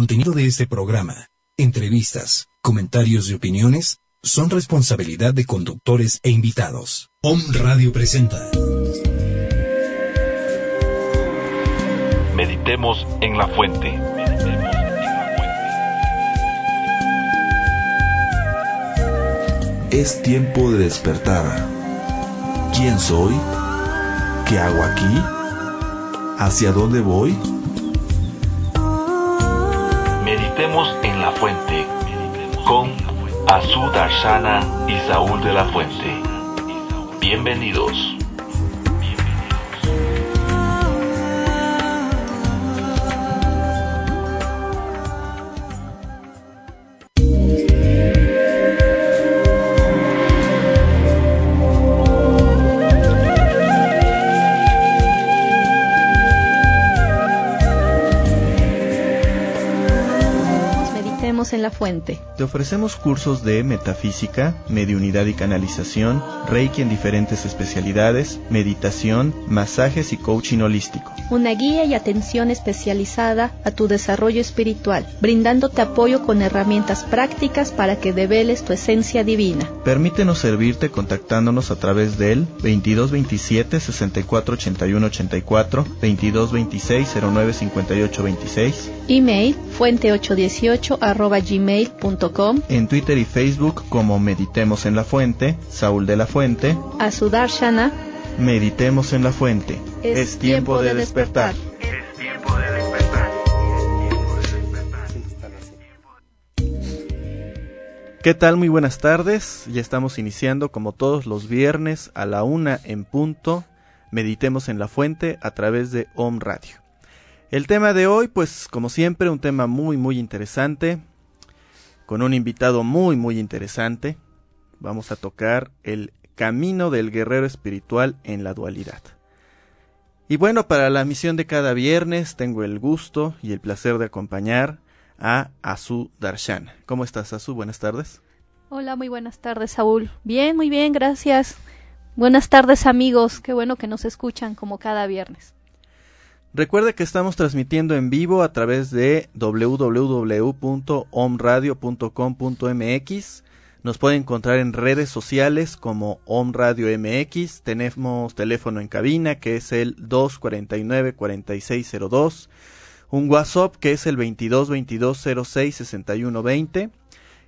Contenido de este programa, entrevistas, comentarios y opiniones son responsabilidad de conductores e invitados. Om Radio presenta. Meditemos en la fuente. Es tiempo de despertar. ¿Quién soy? ¿Qué hago aquí? ¿Hacia dónde voy? Meditemos en la fuente con Azú Darshana y Saúl de la Fuente. Bienvenidos. En la fuente. Te ofrecemos cursos de metafísica, mediunidad y canalización, reiki en diferentes especialidades, meditación, masajes y coaching holístico. Una guía y atención especializada a tu desarrollo espiritual, brindándote apoyo con herramientas prácticas para que develes tu esencia divina. Permítenos servirte contactándonos a través del 2227 6481 84, 2226 09 26, email fuente818 gmail.com, en Twitter y Facebook como Meditemos en la Fuente, Saúl de la Fuente, Shana, Meditemos en la Fuente. Es, tiempo, de, despertar. Es tiempo de despertar. ¿Qué tal? Muy buenas tardes. Ya estamos iniciando como todos los viernes a la una en punto. Meditemos en la fuente a través de Om Radio. El tema de hoy, pues como siempre, un tema muy muy interesante con un invitado muy muy interesante. Vamos a tocar el camino del guerrero espiritual en la dualidad. Y bueno, para la misión de cada viernes tengo el gusto y el placer de acompañar a Azu Darshan. ¿Cómo estás, Azu? Buenas tardes. Hola, muy buenas tardes, Saúl. Bien, muy bien, gracias. Buenas tardes, amigos. Qué bueno que nos escuchan como cada viernes. Recuerde que estamos transmitiendo en vivo a través de www.omradio.com.mx. Nos puede encontrar en redes sociales como Om Radio MX. Tenemos teléfono en cabina que es el 249-4602. Un WhatsApp que es el 2222066120.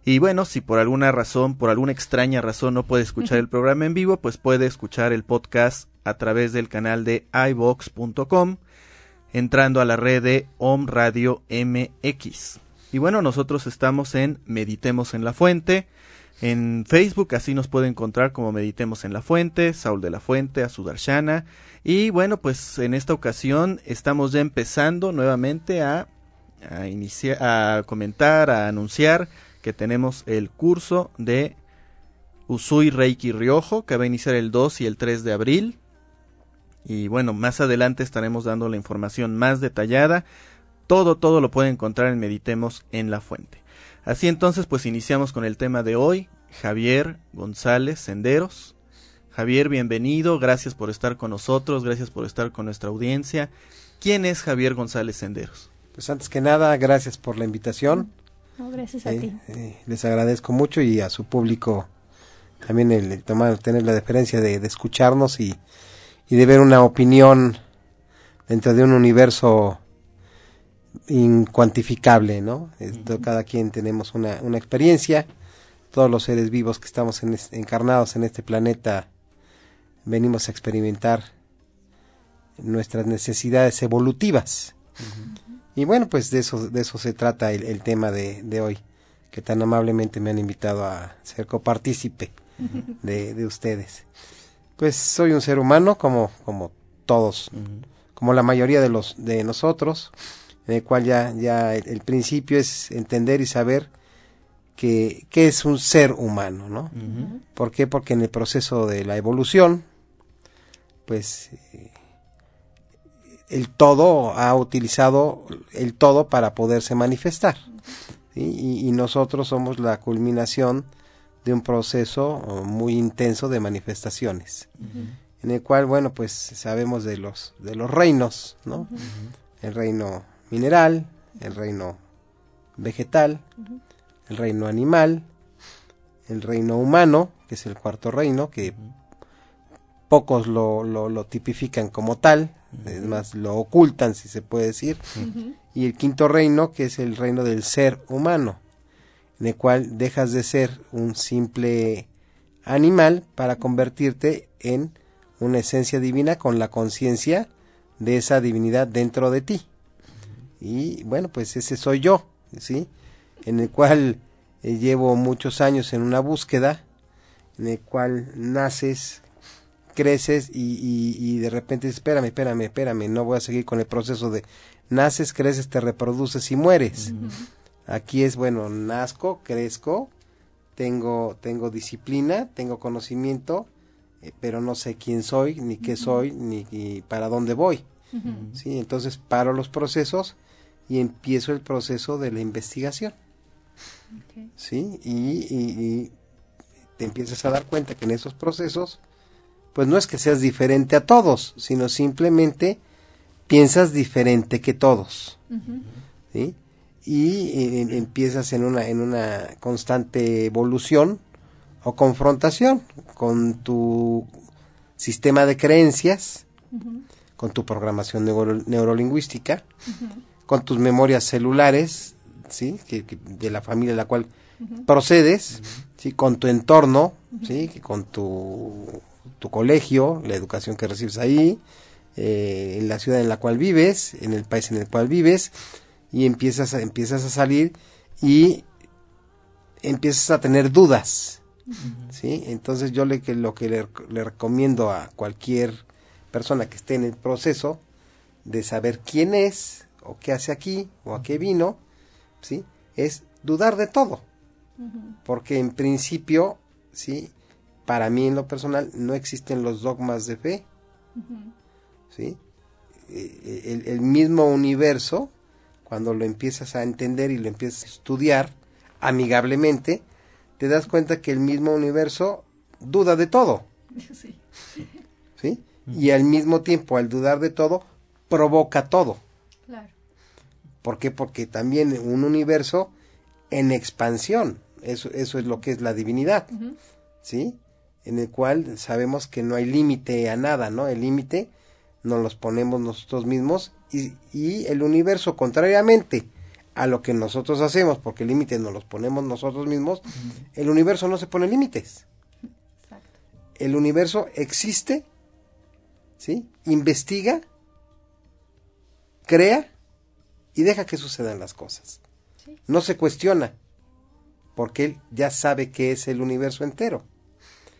Y bueno, si por alguna razón, por alguna extraña razón no puede escuchar el programa en vivo, pues puede escuchar el podcast a través del canal de iVox.com entrando a la red de Om Radio MX. Y bueno, nosotros estamos en Meditemos en la Fuente. En Facebook así nos puede encontrar como Meditemos en la Fuente, Saúl de la Fuente, Azudarshana. Y bueno, pues en esta ocasión estamos ya empezando nuevamente a, a, iniciar, a comentar, a anunciar que tenemos el curso de Usui Reiki Ryojo que va a iniciar el 2 y el 3 de abril. Y bueno, más adelante estaremos dando la información más detallada. Todo, todo lo pueden encontrar en Meditemos en la Fuente. Así entonces, pues iniciamos con el tema de hoy, Javier González Senderos. Javier, bienvenido, gracias por estar con nosotros, gracias por estar con nuestra audiencia. ¿Quién es Javier González Senderos? Pues antes que nada, gracias por la invitación. gracias a eh, ti. Eh, les agradezco mucho y a su público también el, tomar, tener la deferencia de escucharnos y, y de ver una opinión dentro de un universo incuantificable, ¿no? Cada quien tenemos una, una experiencia, todos los seres vivos que estamos en encarnados en este planeta venimos a experimentar nuestras necesidades evolutivas. Y bueno, pues de eso, de eso se trata el, tema de, de, hoy, que tan amablemente me han invitado a ser copartícipe de, de ustedes pues soy un ser humano como, como todos, como la mayoría de los de nosotros, en el cual ya, ya el, el principio es entender y saber que, que es un ser humano, ¿no? ¿Por qué? Porque en el proceso de la evolución, pues eh, el todo ha utilizado el todo para poderse manifestar. ¿sí? Y, y nosotros somos la culminación de un proceso oh, muy intenso de manifestaciones, en el cual, bueno, pues sabemos de los, de los reinos, ¿no? El reino mineral, el reino vegetal, el reino animal, el reino humano, que es el cuarto reino, que pocos lo, lo, lo tipifican como tal, es más, lo ocultan, si se puede decir, y el quinto reino, que es el reino del ser humano, en el cual dejas de ser un simple animal para convertirte en una esencia divina con la conciencia de esa divinidad dentro de ti. Y bueno, pues ese soy yo, ¿sí? En el cual eh, llevo muchos años en una búsqueda, en el cual naces, creces y, y, y de repente dices, espérame, espérame, espérame, no voy a seguir con el proceso de naces, creces, te reproduces y mueres. Aquí es, bueno, nazco, crezco, tengo, tengo disciplina, tengo conocimiento, eh, pero no sé quién soy, ni qué soy, ni, ni para dónde voy. ¿sí? Entonces paro los procesos y empiezo el proceso de la investigación. ¿sí? Y, y- y te empiezas a dar cuenta que en esos procesos, pues no es que seas diferente a todos, sino simplemente piensas diferente que todos. ¿sí? Y eh, empiezas en una, en una constante evolución o confrontación con tu sistema de creencias, con tu programación neuro- neurolingüística, con tus memorias celulares, ¿sí? Que, que- de la familia de la cual procedes, ¿sí? Con tu entorno, ¿sí? Que Con tu, tu colegio, la educación que recibes ahí, eh, en la ciudad en la cual vives, en el país en el cual vives, y empiezas a, empiezas a salir y empiezas a tener dudas, ¿sí? Entonces yo le, que lo que le, le recomiendo a cualquier persona que esté en el proceso de saber quién es o qué hace aquí o a qué vino, ¿sí? Es dudar de todo. Porque en principio, ¿sí? Para mí en lo personal no existen los dogmas de fe, ¿sí? Eh, El, el mismo universo, cuando lo empiezas a entender y lo empiezas a estudiar amigablemente, te das cuenta que el mismo universo duda de todo. Sí. ¿sí? Y al mismo tiempo, al dudar de todo, provoca todo. Claro. ¿Por qué? Porque también un universo en expansión, eso, eso es lo que es la divinidad, ¿sí? En el cual sabemos que no hay límite a nada, ¿no? El límite nos los ponemos nosotros mismos y, y el universo, contrariamente a lo que nosotros hacemos, porque el límite nos los ponemos nosotros mismos, el universo no se pone límites. Exacto. el universo existe, ¿sí? Investiga, crea y deja que sucedan las cosas. Sí. No se cuestiona, porque él ya sabe que es el universo entero.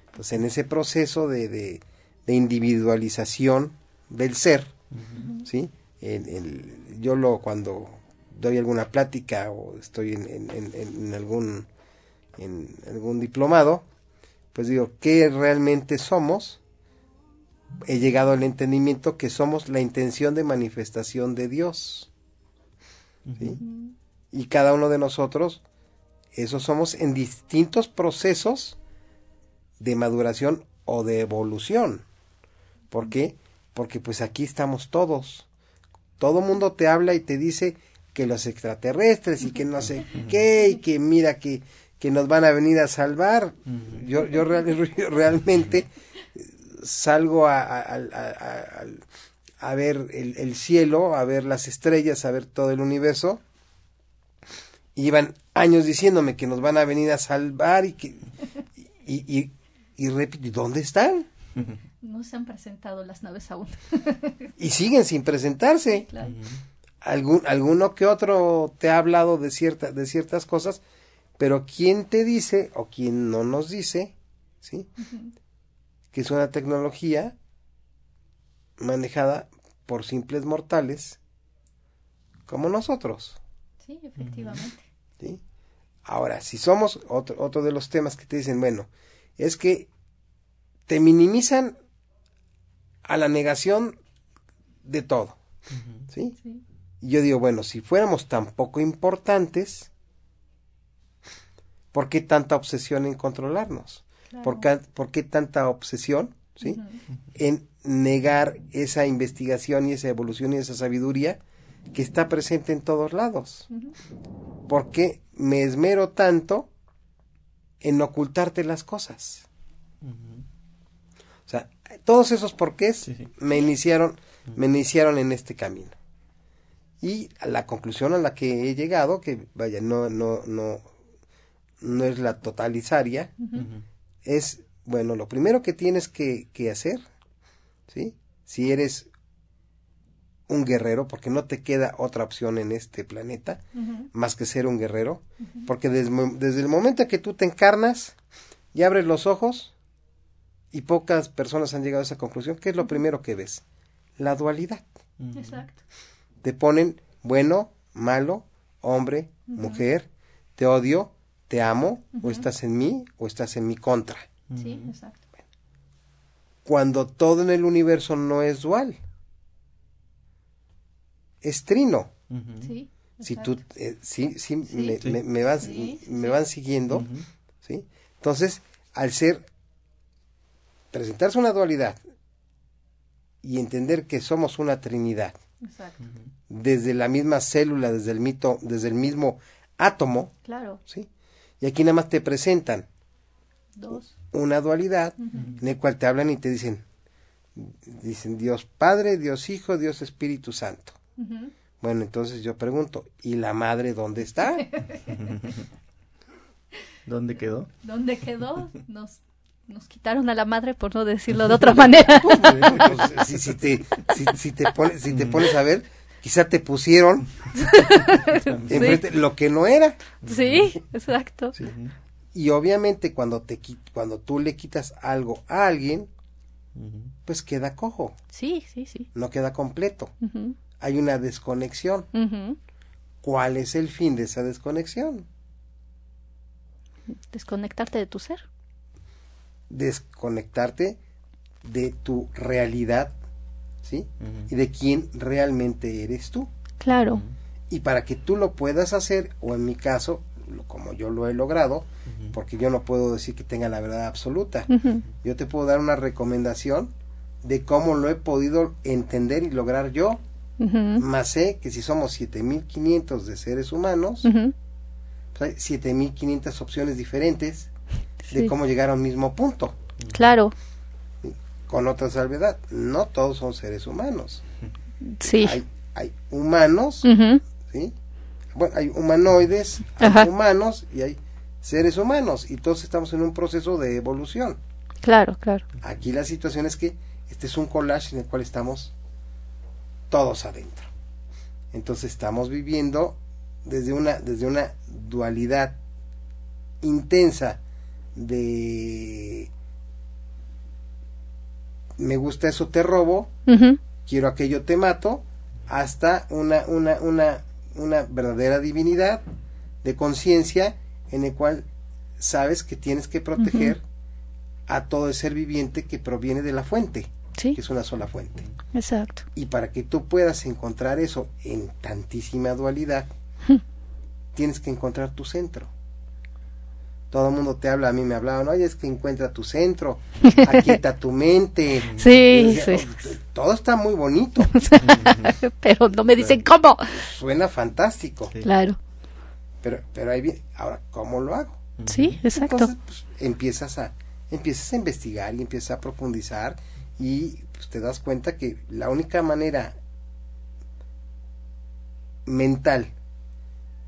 Entonces, en ese proceso de, de- de individualización del ser, ¿sí? El- yo lo cuando doy alguna plática o estoy en, en- en- en algún en algún diplomado, pues digo, ¿qué realmente somos? He llegado al entendimiento que somos la intención de manifestación de Dios. ¿sí? Y cada uno de nosotros, eso somos en distintos procesos de maduración o de evolución. ¿Por qué? Porque pues aquí estamos todos. Todo mundo te habla y te dice que los extraterrestres y que no sé qué y que mira que, que nos van a venir a salvar. Yo, yo, real- yo realmente salgo a, a- a- a- ver el, el cielo, a ver las estrellas, a ver todo el universo. Y llevan años diciéndome que nos van a venir a salvar y que... Y, y, y repito, ¿y dónde están? No se han presentado las naves aún. Y siguen sin presentarse. Claro. Algún, alguno que otro te ha hablado de, cierta, de ciertas cosas, pero ¿quién te dice o quién no nos dice, sí? Que es una tecnología manejada por simples mortales como nosotros. Sí, efectivamente. ¿sí? Ahora, si somos otro, otro de los temas que te dicen, bueno, es que te minimizan a la negación de todo. ¿sí? Sí. Y yo digo, bueno, si fuéramos tan poco importantes, ¿por qué tanta obsesión en controlarnos? Claro. ¿Por, qué, por qué tanta obsesión ¿sí? En negar esa investigación y esa evolución y esa sabiduría que está presente en todos lados? ¿Por qué me esmero tanto en ocultarte las cosas? Todos esos porqués Sí, sí. me iniciaron, me iniciaron en este camino. Y a la conclusión a la que he llegado, que vaya, no, no, no, no es la totalizaria, es, bueno, lo primero que tienes que, que hacer, ¿sí? Si eres un guerrero, porque no te queda otra opción en este planeta, más que ser un guerrero, porque desde, desde el momento que tú te encarnas y abres los ojos, y pocas personas han llegado a esa conclusión, ¿qué es lo primero que ves? La dualidad. Exacto. Te ponen bueno, malo, hombre, mujer, te odio, te amo, o estás en mí, o estás en mi contra. Sí, exacto. Cuando todo en el universo no es dual, es trino. Sí. si tú eh, sí, sí, Sí. Me, Sí. me- me vas- me sí. van siguiendo sí entonces al ser presentarse una dualidad y entender que somos una trinidad Exacto. desde la misma célula desde el mito desde el mismo átomo Claro. sí y aquí nada más te presentan Dos. una dualidad en el cual te hablan y te dicen dicen Dios Padre Dios Hijo Dios Espíritu Santo bueno entonces yo pregunto ¿y la madre dónde está? ¿Dónde quedó? ¿Dónde quedó? Nos, nos quitaron a la madre por no decirlo de otra manera. Pues, si, si te, si, si te pones, si te pones a ver, quizá te pusieron enfrente lo que no era. sí, exacto. Y obviamente cuando te cuando tú le quitas algo a alguien, pues queda cojo, Sí, sí, sí. no queda completo. Hay una desconexión. ¿Cuál es el fin de esa desconexión? Desconectarte de tu ser. Desconectarte de tu realidad, ¿sí? Y de quién realmente eres tú. Claro. Y para que tú lo puedas hacer, o en mi caso, lo- como yo lo he logrado, porque yo no puedo decir que tenga la verdad absoluta, yo te puedo dar una recomendación de cómo lo he podido entender y lograr yo, más sé que si somos 7500 de seres humanos, pues hay 7500 opciones diferentes de cómo llegar a un mismo punto, Claro. con otra salvedad, no todos son seres humanos, Sí. hay, hay humanos. ¿sí? Bueno, hay humanoides, hay humanos y hay seres humanos y todos estamos en un proceso de evolución. Claro, claro. Aquí la situación es que este es un collage en el cual estamos todos adentro. Entonces estamos viviendo desde una desde una dualidad intensa de me gusta eso te robo, quiero aquello te mato, hasta una, una, una, una verdadera divinidad de conciencia en el cual sabes que tienes que proteger a todo el ser viviente que proviene de la fuente, Sí, que es una sola fuente. exacto. Y para que tú puedas encontrar eso en tantísima dualidad, tienes que encontrar tu centro. Todo el mundo te habla, a mí me hablaban, oye, es que encuentra tu centro, aquieta tu mente. Sí, decía, sí. "Oh, Todo está muy bonito, Pero no me dicen cómo. suena fantástico, Claro. pero, pero ahí viene, ahora, ¿cómo lo hago? Sí, exacto. Entonces, pues, empiezas a, empiezas a investigar y empiezas a profundizar y pues, te das cuenta que la única manera mental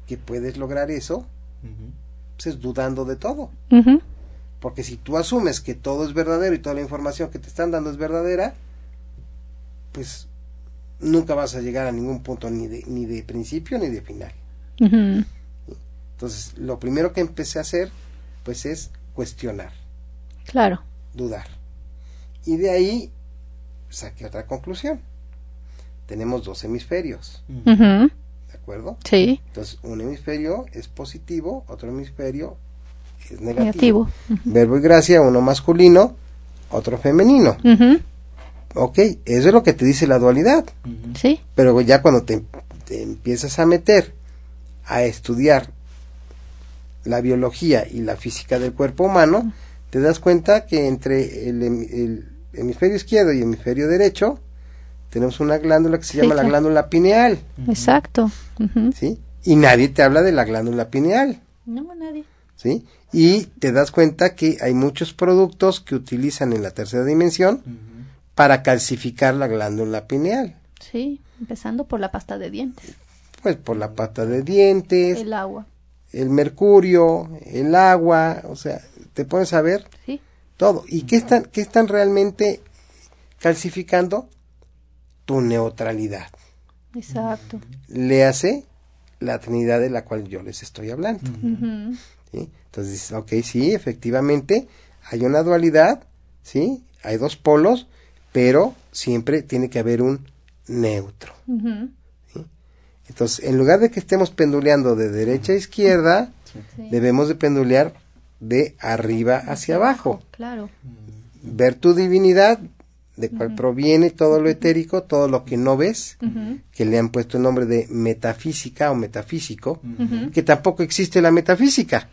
que puedes lograr eso pues, es dudando de todo. Porque si tú asumes que todo es verdadero y toda la información que te están dando es verdadera, pues nunca vas a llegar a ningún punto ni de, ni de principio ni de final. Entonces, lo primero que empecé a hacer, pues es cuestionar, Claro. dudar. Y de ahí saqué otra conclusión. Tenemos dos hemisferios. ¿de acuerdo? Sí. Entonces, un hemisferio es positivo, otro hemisferio es negativo. Negativo. Verbo y gracia, uno masculino, otro femenino. Ujú. Ok, eso es lo que te dice la dualidad. Sí. Pero ya cuando te, te empiezas a meter a estudiar la biología y la física del cuerpo humano, te das cuenta que entre el, el hemisferio izquierdo y el hemisferio derecho tenemos una glándula que se Sí, llama la glándula pineal, Exacto. ¿sí? Y nadie te habla de la glándula pineal, No, nadie. ¿sí? Y te das cuenta que hay muchos productos que utilizan en la tercera dimensión para calcificar la glándula pineal. Sí. Empezando por la pasta de dientes. Pues por la pata de dientes, El agua. el mercurio, el agua, o sea, te pones a ver Sí. todo. ¿Y qué están, qué están realmente calcificando? Tu neutralidad. Exacto. Le hace la Trinidad de la cual yo les estoy hablando. Ujú. ¿sí? Entonces dices, ok, sí, efectivamente, hay una dualidad, ¿sí? Hay dos polos, pero siempre tiene que haber un neutro. Entonces, en lugar de que estemos penduleando de derecha a izquierda, Sí. debemos de pendulear de arriba hacia abajo. Claro. Ver tu divinidad, de cuál proviene todo lo etérico, todo lo que no ves, que le han puesto el nombre de metafísica o metafísico, que tampoco existe la metafísica.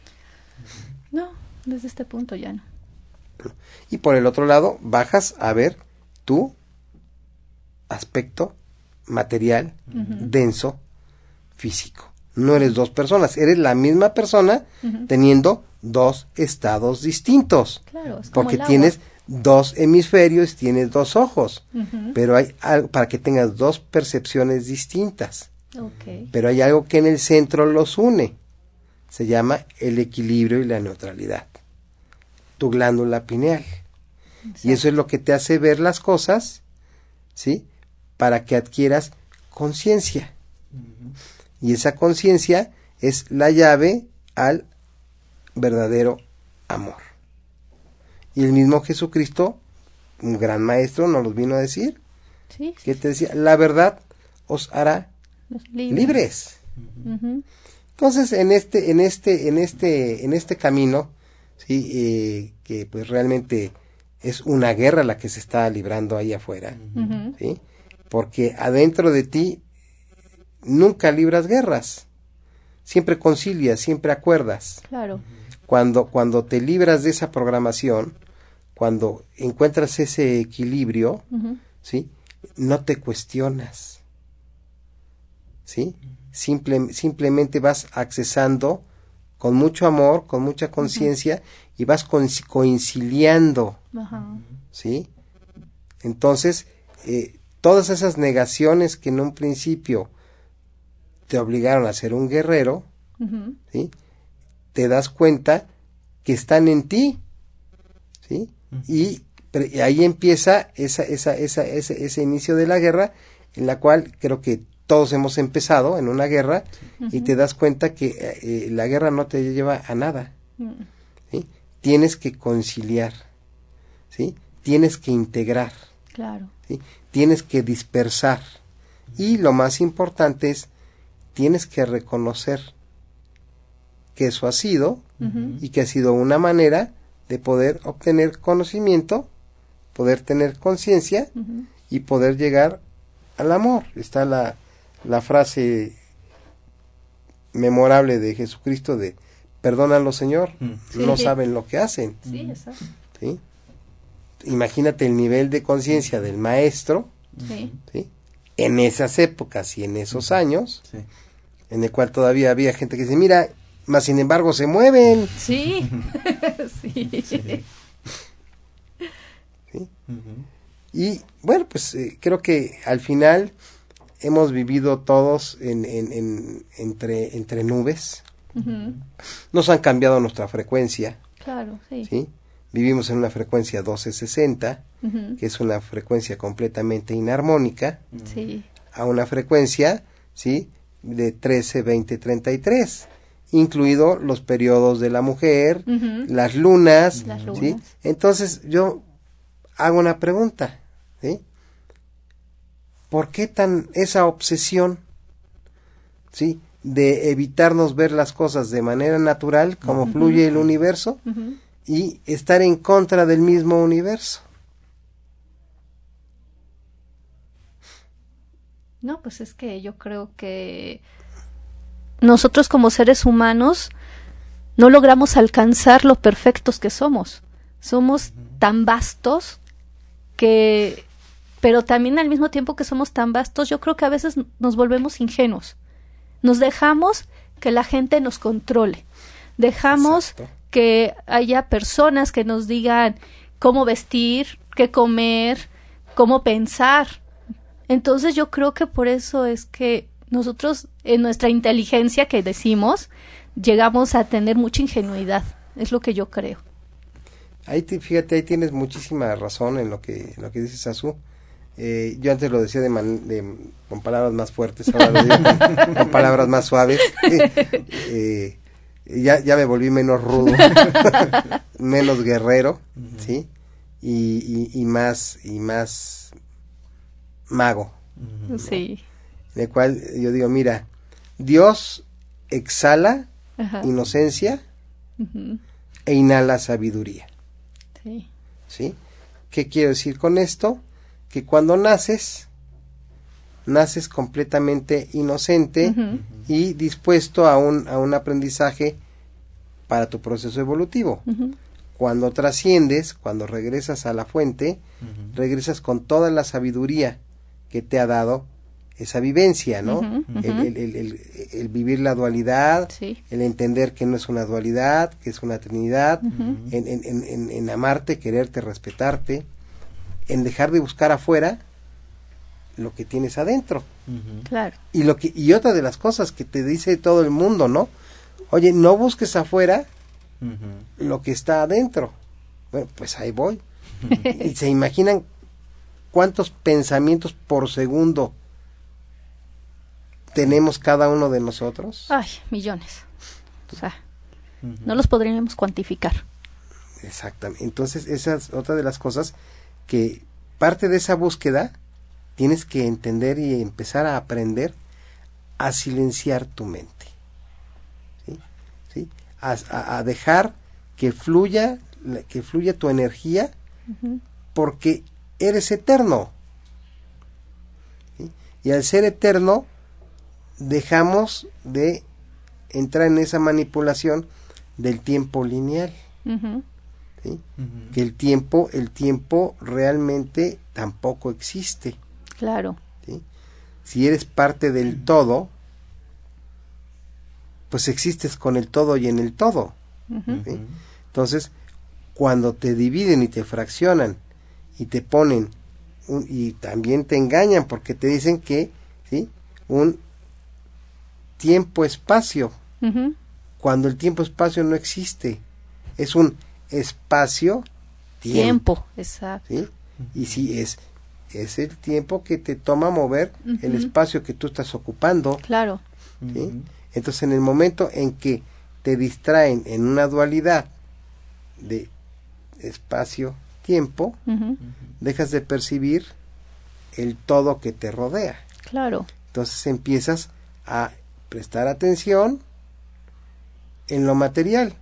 No, desde este punto ya no. Y por el otro lado, bajas a ver tu aspecto material, denso, físico. No eres dos personas, eres la misma persona teniendo dos estados distintos. Claro, es como Porque el agua. tienes dos hemisferios, tienes dos ojos, pero hay algo para que tengas dos percepciones distintas. Ok. Pero hay algo que en el centro los une. Se llama el equilibrio y la neutralidad. Tu glándula pineal. Y eso es lo que te hace ver las cosas, ¿sí? Para que adquieras conciencia. Y esa conciencia es la llave al verdadero amor. Y el mismo Jesucristo, un gran maestro, nos los vino a decir, Sí, que te decía, la verdad os hará libres. libres. Entonces, en este, en este, en este, en este camino, sí, eh, que pues realmente es una guerra la que se está librando ahí afuera, sí, porque adentro de ti nunca libras guerras, siempre concilias, siempre acuerdas. Claro. Cuando, cuando te libras de esa programación, cuando encuentras ese equilibrio. ¿sí? No te cuestionas, ¿sí? Simple- simplemente vas accesando con mucho amor, con mucha conciencia y vas conciliando, Ajá. ¿sí? Entonces, eh, todas esas negaciones que en un principio te obligaron a ser un guerrero. ¿sí? Te das cuenta que están en ti, ¿sí? Y, ahí empieza esa, esa, esa, ese, ese inicio de la guerra, en la cual creo que todos hemos empezado en una guerra y te das cuenta que eh, eh, la guerra no te lleva a nada. ¿sí? Tienes que conciliar, ¿sí? Tienes que integrar, Claro. ¿sí? Tienes que dispersar. Y lo más importante es, tienes que reconocer que eso ha sido y que ha sido una manera de poder obtener conocimiento, poder tener conciencia y poder llegar al amor. Está la, la frase memorable de Jesucristo de perdónalo Señor, no Sí. saben lo que hacen. Sí, exacto. ¿sí? Imagínate el nivel de conciencia del maestro Sí. ¿sí? en esas épocas y en esos años, en el cual todavía había gente que dice, mira, más sin embargo se mueven. Sí. sí. Y bueno, pues eh, creo que al final hemos vivido todos en, en- en- entre, entre nubes. Nos han cambiado nuestra frecuencia, Claro, sí. ¿sí? Vivimos en una frecuencia 1260, Ujú. que es una frecuencia completamente inarmónica, Sí. a una frecuencia, ¿sí? De 13, 20, 33, incluido los periodos de la mujer, las lunas, Las ¿sí? lunas. Entonces yo hago una pregunta, ¿sí? ¿Por qué tan esa obsesión ¿sí? De evitarnos ver las cosas de manera natural, como fluye el universo, y estar en contra del mismo universo. No, pues es que yo creo que nosotros como seres humanos no logramos alcanzar lo perfectos que somos. Somos tan vastos que, pero también al mismo tiempo que somos tan vastos, yo creo que a veces nos volvemos ingenuos. Nos dejamos que la gente nos controle. Dejamos que haya personas que nos digan cómo vestir, qué comer, cómo pensar. Entonces yo creo que por eso es que nosotros en nuestra inteligencia que decimos llegamos a tener mucha ingenuidad, es lo que yo creo. Ahí fíjate, ahí tienes muchísima razón en lo que, lo que dices, Azu. Eh, yo antes lo decía de, con palabras más fuertes, ahora lo digo con, palabras más suaves. Eh, ya, ya me volví menos rudo, menos guerrero, ¿sí? Y, y, más, y más mago. Sí. En el cual yo digo, mira, Dios exhala inocencia e inhala sabiduría. Sí. ¿Sí? ¿Qué quiero decir con esto? Que cuando naces, naces completamente inocente y dispuesto a un, a un aprendizaje para tu proceso evolutivo. Cuando trasciendes, cuando regresas a la fuente, regresas con toda la sabiduría que te ha dado esa vivencia, ¿no? el, el, el, vivir la dualidad, el entender que no es una dualidad, que es una trinidad, en, en, en, amarte, quererte, respetarte, en dejar de buscar afuera lo que tienes adentro. Claro. Y, lo que, y otra de las cosas que te dice todo el mundo, ¿no? Oye, no busques afuera lo que está adentro. Bueno, pues ahí voy. y se imaginan cuántos pensamientos por segundo tenemos cada uno de nosotros? Ay, millones. O sea, no los podríamos cuantificar. Exactamente. Entonces, esa es otra de las cosas que parte de esa búsqueda tienes que entender y empezar a aprender a silenciar tu mente. ¿Sí? ¿Sí? A, dejar que fluya, que fluya tu energía, porque eres eterno. Y al ser eterno, dejamos de entrar en esa manipulación del tiempo lineal. Que el tiempo, el tiempo realmente tampoco existe. Claro. Si eres parte del todo, pues existes con el todo y en el todo. Entonces, cuando te dividen y te fraccionan y te ponen y también te engañan porque te dicen que ¿sí? un tiempo-espacio, cuando el tiempo-espacio no existe. Es un espacio-tiempo. Tiempo, exacto. Y si es, es el tiempo que te toma mover el espacio que tú estás ocupando. Claro. Entonces, en el momento en que te distraen en una dualidad de espacio-tiempo, dejas de percibir el todo que te rodea. Claro. Entonces empiezas a prestar atención en lo material.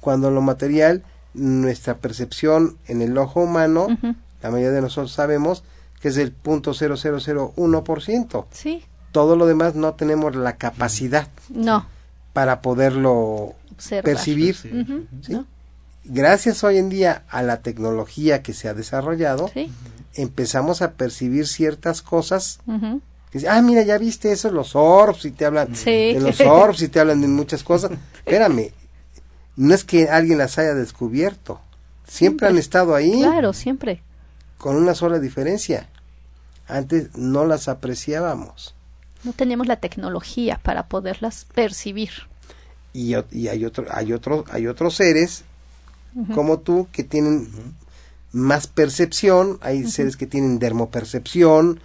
Cuando lo material, nuestra percepción en el ojo humano, la mayoría de nosotros sabemos que es el punto ciento Sí. Todo lo demás no tenemos la capacidad. No. Para poderlo percibir. Gracias hoy en día a la tecnología que se ha desarrollado, empezamos a percibir ciertas cosas ah, mira, ya viste eso, los orbs, y te hablan de los orbs, y te hablan de muchas cosas. Espérame, no es que alguien las haya descubierto, siempre, han estado ahí. Claro, siempre. Con una sola diferencia. Antes no las apreciábamos. No teníamos la tecnología para poderlas percibir. Y, y hay, otro, hay, otro, hay otros seres como tú que tienen más percepción, hay seres que tienen dermopercepción,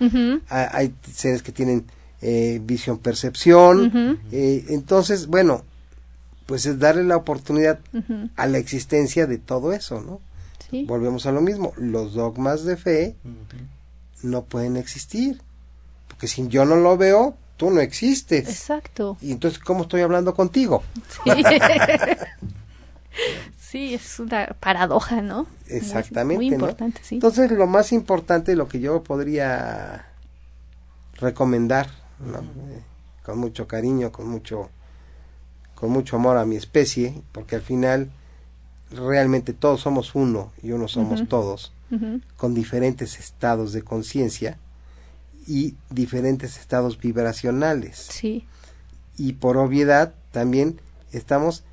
hay, seres que tienen eh, visión percepción, eh, entonces, bueno, pues es darle la oportunidad a la existencia de todo eso, ¿no? Volvemos a lo mismo, los dogmas de fe no pueden existir, porque si yo no lo veo, tú no existes. Exacto. Y entonces, ¿cómo estoy hablando contigo? Sí. sí, es una paradoja, ¿no? Exactamente. Muy, ¿no? importante, sí. Entonces, lo más importante, lo que yo podría recomendar, ¿no? Eh, con mucho cariño, con mucho, con mucho amor a mi especie, porque al final realmente todos somos uno y uno somos todos, con diferentes estados de conciencia y diferentes estados vibracionales. Sí, Y por obviedad también estamos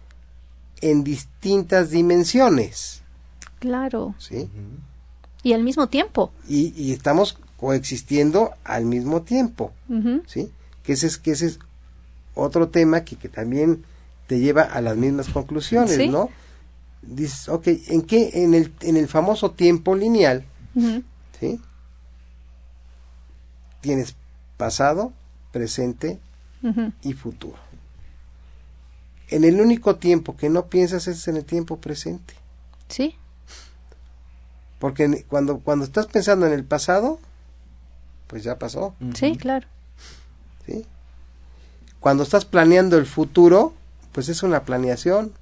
en distintas dimensiones, claro. ¿sí? Y al mismo tiempo. y, y estamos coexistiendo al mismo tiempo. ¿sí? Que ese es, que ese es otro tema que, que también te lleva a las mismas conclusiones, Sí. ¿no? Dices, ok, ¿en qué? En el, en el famoso tiempo lineal. ¿sí? Tienes pasado, presente y futuro. En el único tiempo que no piensas es en el tiempo presente. Sí, Porque cuando, cuando estás pensando en el pasado, pues ya pasó. sí, claro. ¿sí? Cuando estás planeando el futuro, pues es una planeación,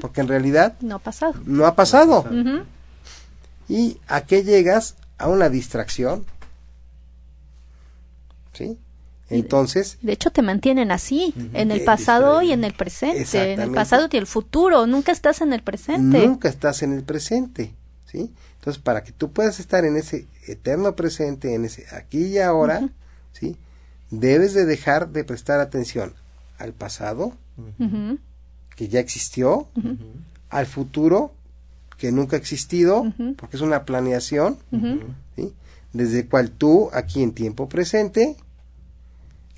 porque en realidad No ha pasado. no ha pasado. ¿Y a qué llegas? A una distracción. ¿Sí? Entonces, De hecho, te mantienen así, en el pasado y en el presente, en el pasado y el futuro. Nunca estás en el presente. nunca estás en el presente. ¿Sí? Entonces, para que tú puedas estar en ese eterno presente, en ese aquí y ahora. ¿sí? Debes de dejar de prestar atención al pasado, que ya existió, al futuro, que nunca ha existido, porque es una planeación. ¿sí? desde cual tú, aquí en tiempo presente,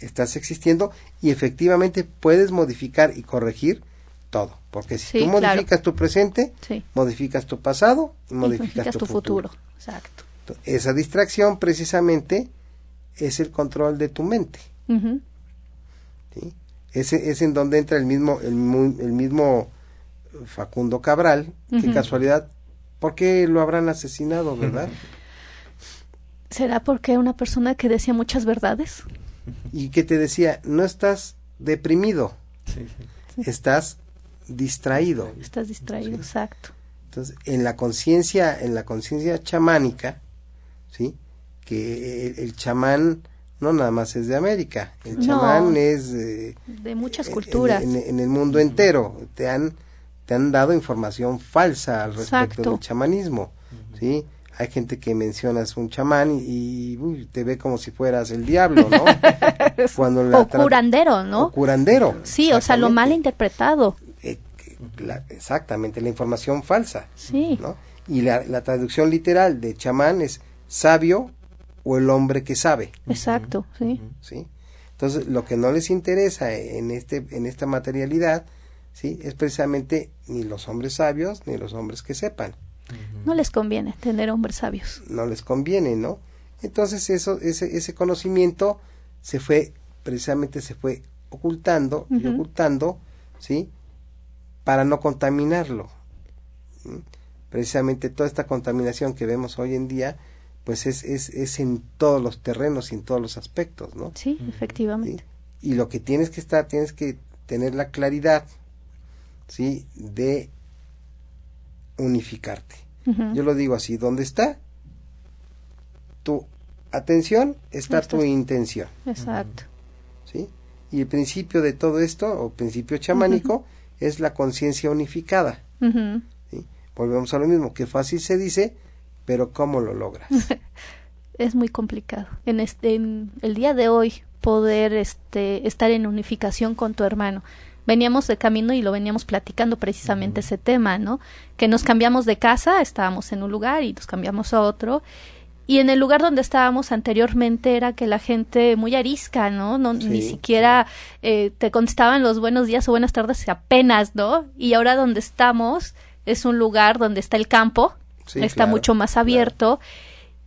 estás existiendo y efectivamente puedes modificar y corregir todo. Porque si Sí, tú claro. modificas tu presente, Sí. modificas tu pasado y Y modificas, tu, futuro. Exacto. Esa distracción precisamente es el control de tu mente. ¿sí? Ese es en donde entra el mismo, el, el mismo Facundo Cabral, qué Ujú. casualidad, ¿por qué lo habrán asesinado, verdad? ¿Será porque era una persona que decía muchas verdades? Y que te decía, no estás deprimido, estás distraído. Estás distraído, exacto. Entonces, en la conciencia, en la conciencia chamánica, ¿sí? Que el, el chamán no nada más es de América, el No. chamán es eh, De muchas en- culturas. En, en el mundo entero. Te han, te han dado información falsa al respecto Exacto. del chamanismo. ¿sí? Hay gente que mencionas un chamán y, y, uy, te ve como si fueras el diablo, ¿no? Cuando la o curandero, ¿no? o curandero. Sí, o sea, lo mal interpretado. Eh, la- exactamente, la información falsa. Sí. ¿no? Y la, la traducción literal de chamán es sabio o el hombre que sabe. Exacto, sí. ¿sí? Entonces, lo que no les interesa en, este, en esta materialidad, ¿sí? Es precisamente ni los hombres sabios ni los hombres que sepan. No les conviene tener hombres sabios. No les conviene, ¿no? Entonces, eso, ese, ese conocimiento se fue, precisamente se fue ocultando y ocultando, ¿sí? Para no contaminarlo. Precisamente toda esta contaminación que vemos hoy en día, pues es, es, es en todos los terrenos y en todos los aspectos, ¿no? Sí, ¿sí? efectivamente. Y lo que tienes que estar, tienes que tener la claridad, ¿sí? De unificarte. Yo lo digo así, ¿dónde está tu atención? Está tu intención, Exacto. ¿sí? Y el principio de todo esto, o principio chamánico, es la conciencia unificada. Volvemos a lo mismo, que fácil se dice, pero ¿cómo lo logras? Es muy complicado. En este en el día de hoy poder este estar en unificación con tu hermano. Veníamos de camino y lo veníamos platicando precisamente ese tema, ¿no? Que nos cambiamos de casa, estábamos en un lugar y nos cambiamos a otro. Y en el lugar donde estábamos anteriormente era que la gente muy arisca, ¿no? no Sí, ni siquiera eh, te contestaban los buenos días o buenas tardes apenas, ¿no? Y ahora donde estamos es un lugar donde está el campo, Sí, está claro, mucho más claro. abierto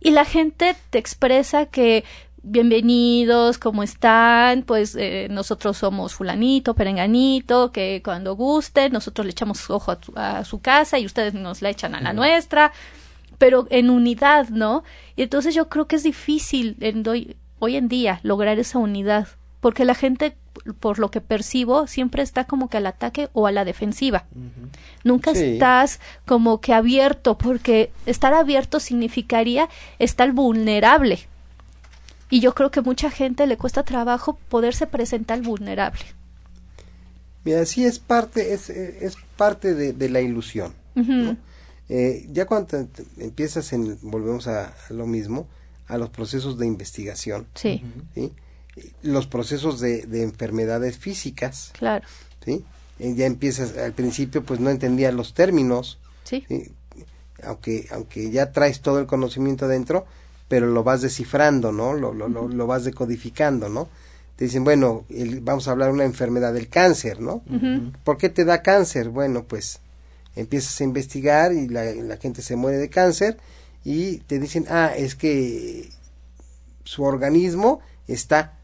y la gente te expresa que bienvenidos, ¿cómo están? Pues eh, nosotros somos fulanito, perenganito, que cuando gusten nosotros le echamos ojo a, tu- a su casa y ustedes nos la echan a la nuestra, pero en unidad, ¿no? Y entonces yo creo que es difícil en hoy en día lograr esa unidad porque la gente, por lo que percibo, siempre está como que al ataque o a la defensiva. Nunca Sí. estás como que abierto, porque estar abierto significaría estar vulnerable. Y yo creo que mucha gente le cuesta trabajo poderse presentar vulnerable. Mira, sí es parte, es, es parte de, de la ilusión. Eh, ya cuando te- empiezas en, volvemos a, a lo mismo, a los procesos de investigación, Sí, ¿sí? los procesos de, de enfermedades físicas, claro. ¿sí? Eh, ya empiezas, al principio pues no entendías los términos, Sí, ¿sí? aunque, aunque ya traes todo el conocimiento adentro, pero lo vas descifrando, ¿no? Lo, lo, lo, lo vas decodificando, ¿no? Te dicen, bueno, el- vamos a hablar de una enfermedad del cáncer, ¿no? ¿Por qué te da cáncer? Bueno, pues empiezas a investigar y la, la gente se muere de cáncer y te dicen, ah, es que su organismo está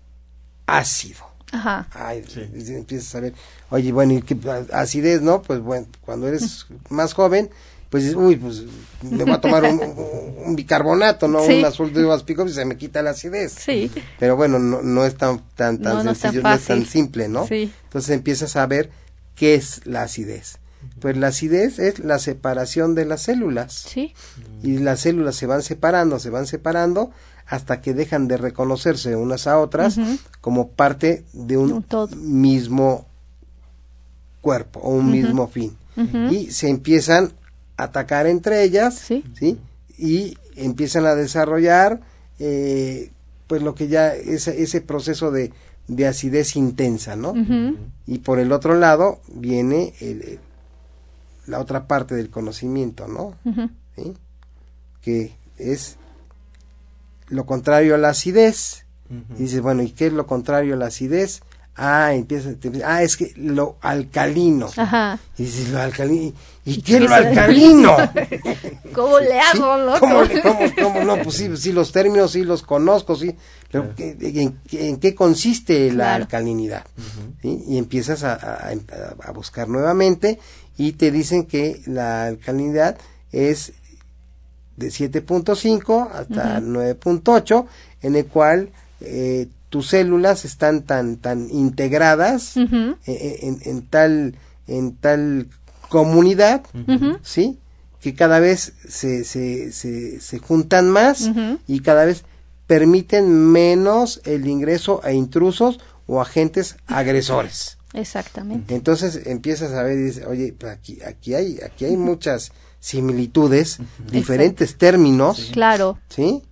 ácido. Ajá. Ay, y empiezas a ver, oye, bueno, ¿y qué acidez, no? Pues bueno, cuando eres más joven, pues uy, pues me voy a tomar un, bicarbonato, ¿no? Sí. Un azul de uvas picos y se me quita la acidez. Sí, Pero bueno, no, no es tan, tan, tan No, sencillo, no es tan simple, ¿no? Sí. Entonces empiezas a ver qué es la acidez. Pues la acidez es la separación de las células. sí, Y las células se van separando, se van separando hasta que dejan de reconocerse unas a otras como parte de un, Un todo. mismo cuerpo o un mismo fin. Y se empiezan atacar entre ellas, Sí. Y empiezan a desarrollar, eh, pues lo que ya es ese proceso de, de acidez intensa, ¿no? Y por el otro lado viene el- la otra parte del conocimiento, ¿no? ¿Sí? Que es lo contrario a la acidez. Y dices, bueno, ¿y qué es lo contrario a la acidez? Ah, empieza, te empieza- ah, es que lo alcalino. Ajá. Y dices, lo alcalino. ¿Y qué es lo ¿Qué es- alcalino? ¿Cómo le hago, loco? ¿Cómo, le- cómo- cómo no? Pues sí, sí, los términos sí los conozco, sí. Pero ¿qué- ¿en, qué- en qué consiste la Claro. alcalinidad? ¿Sí? Y empiezas a, a- buscar nuevamente y te dicen que la alcalinidad es de 7.5 hasta 9.8, en el cual eh, tus células están tan, tan integradas Ujú. eh, en, en tal, en tal comunidad. ¿sí? Que cada vez se, se, se, se juntan más y cada vez permiten menos el ingreso a intrusos o agentes agresores. Exactamente. Entonces empiezas a ver y dices, oye, pues aquí, aquí hay, aquí hay muchas similitudes, diferentes términos, Claro. ¿sí?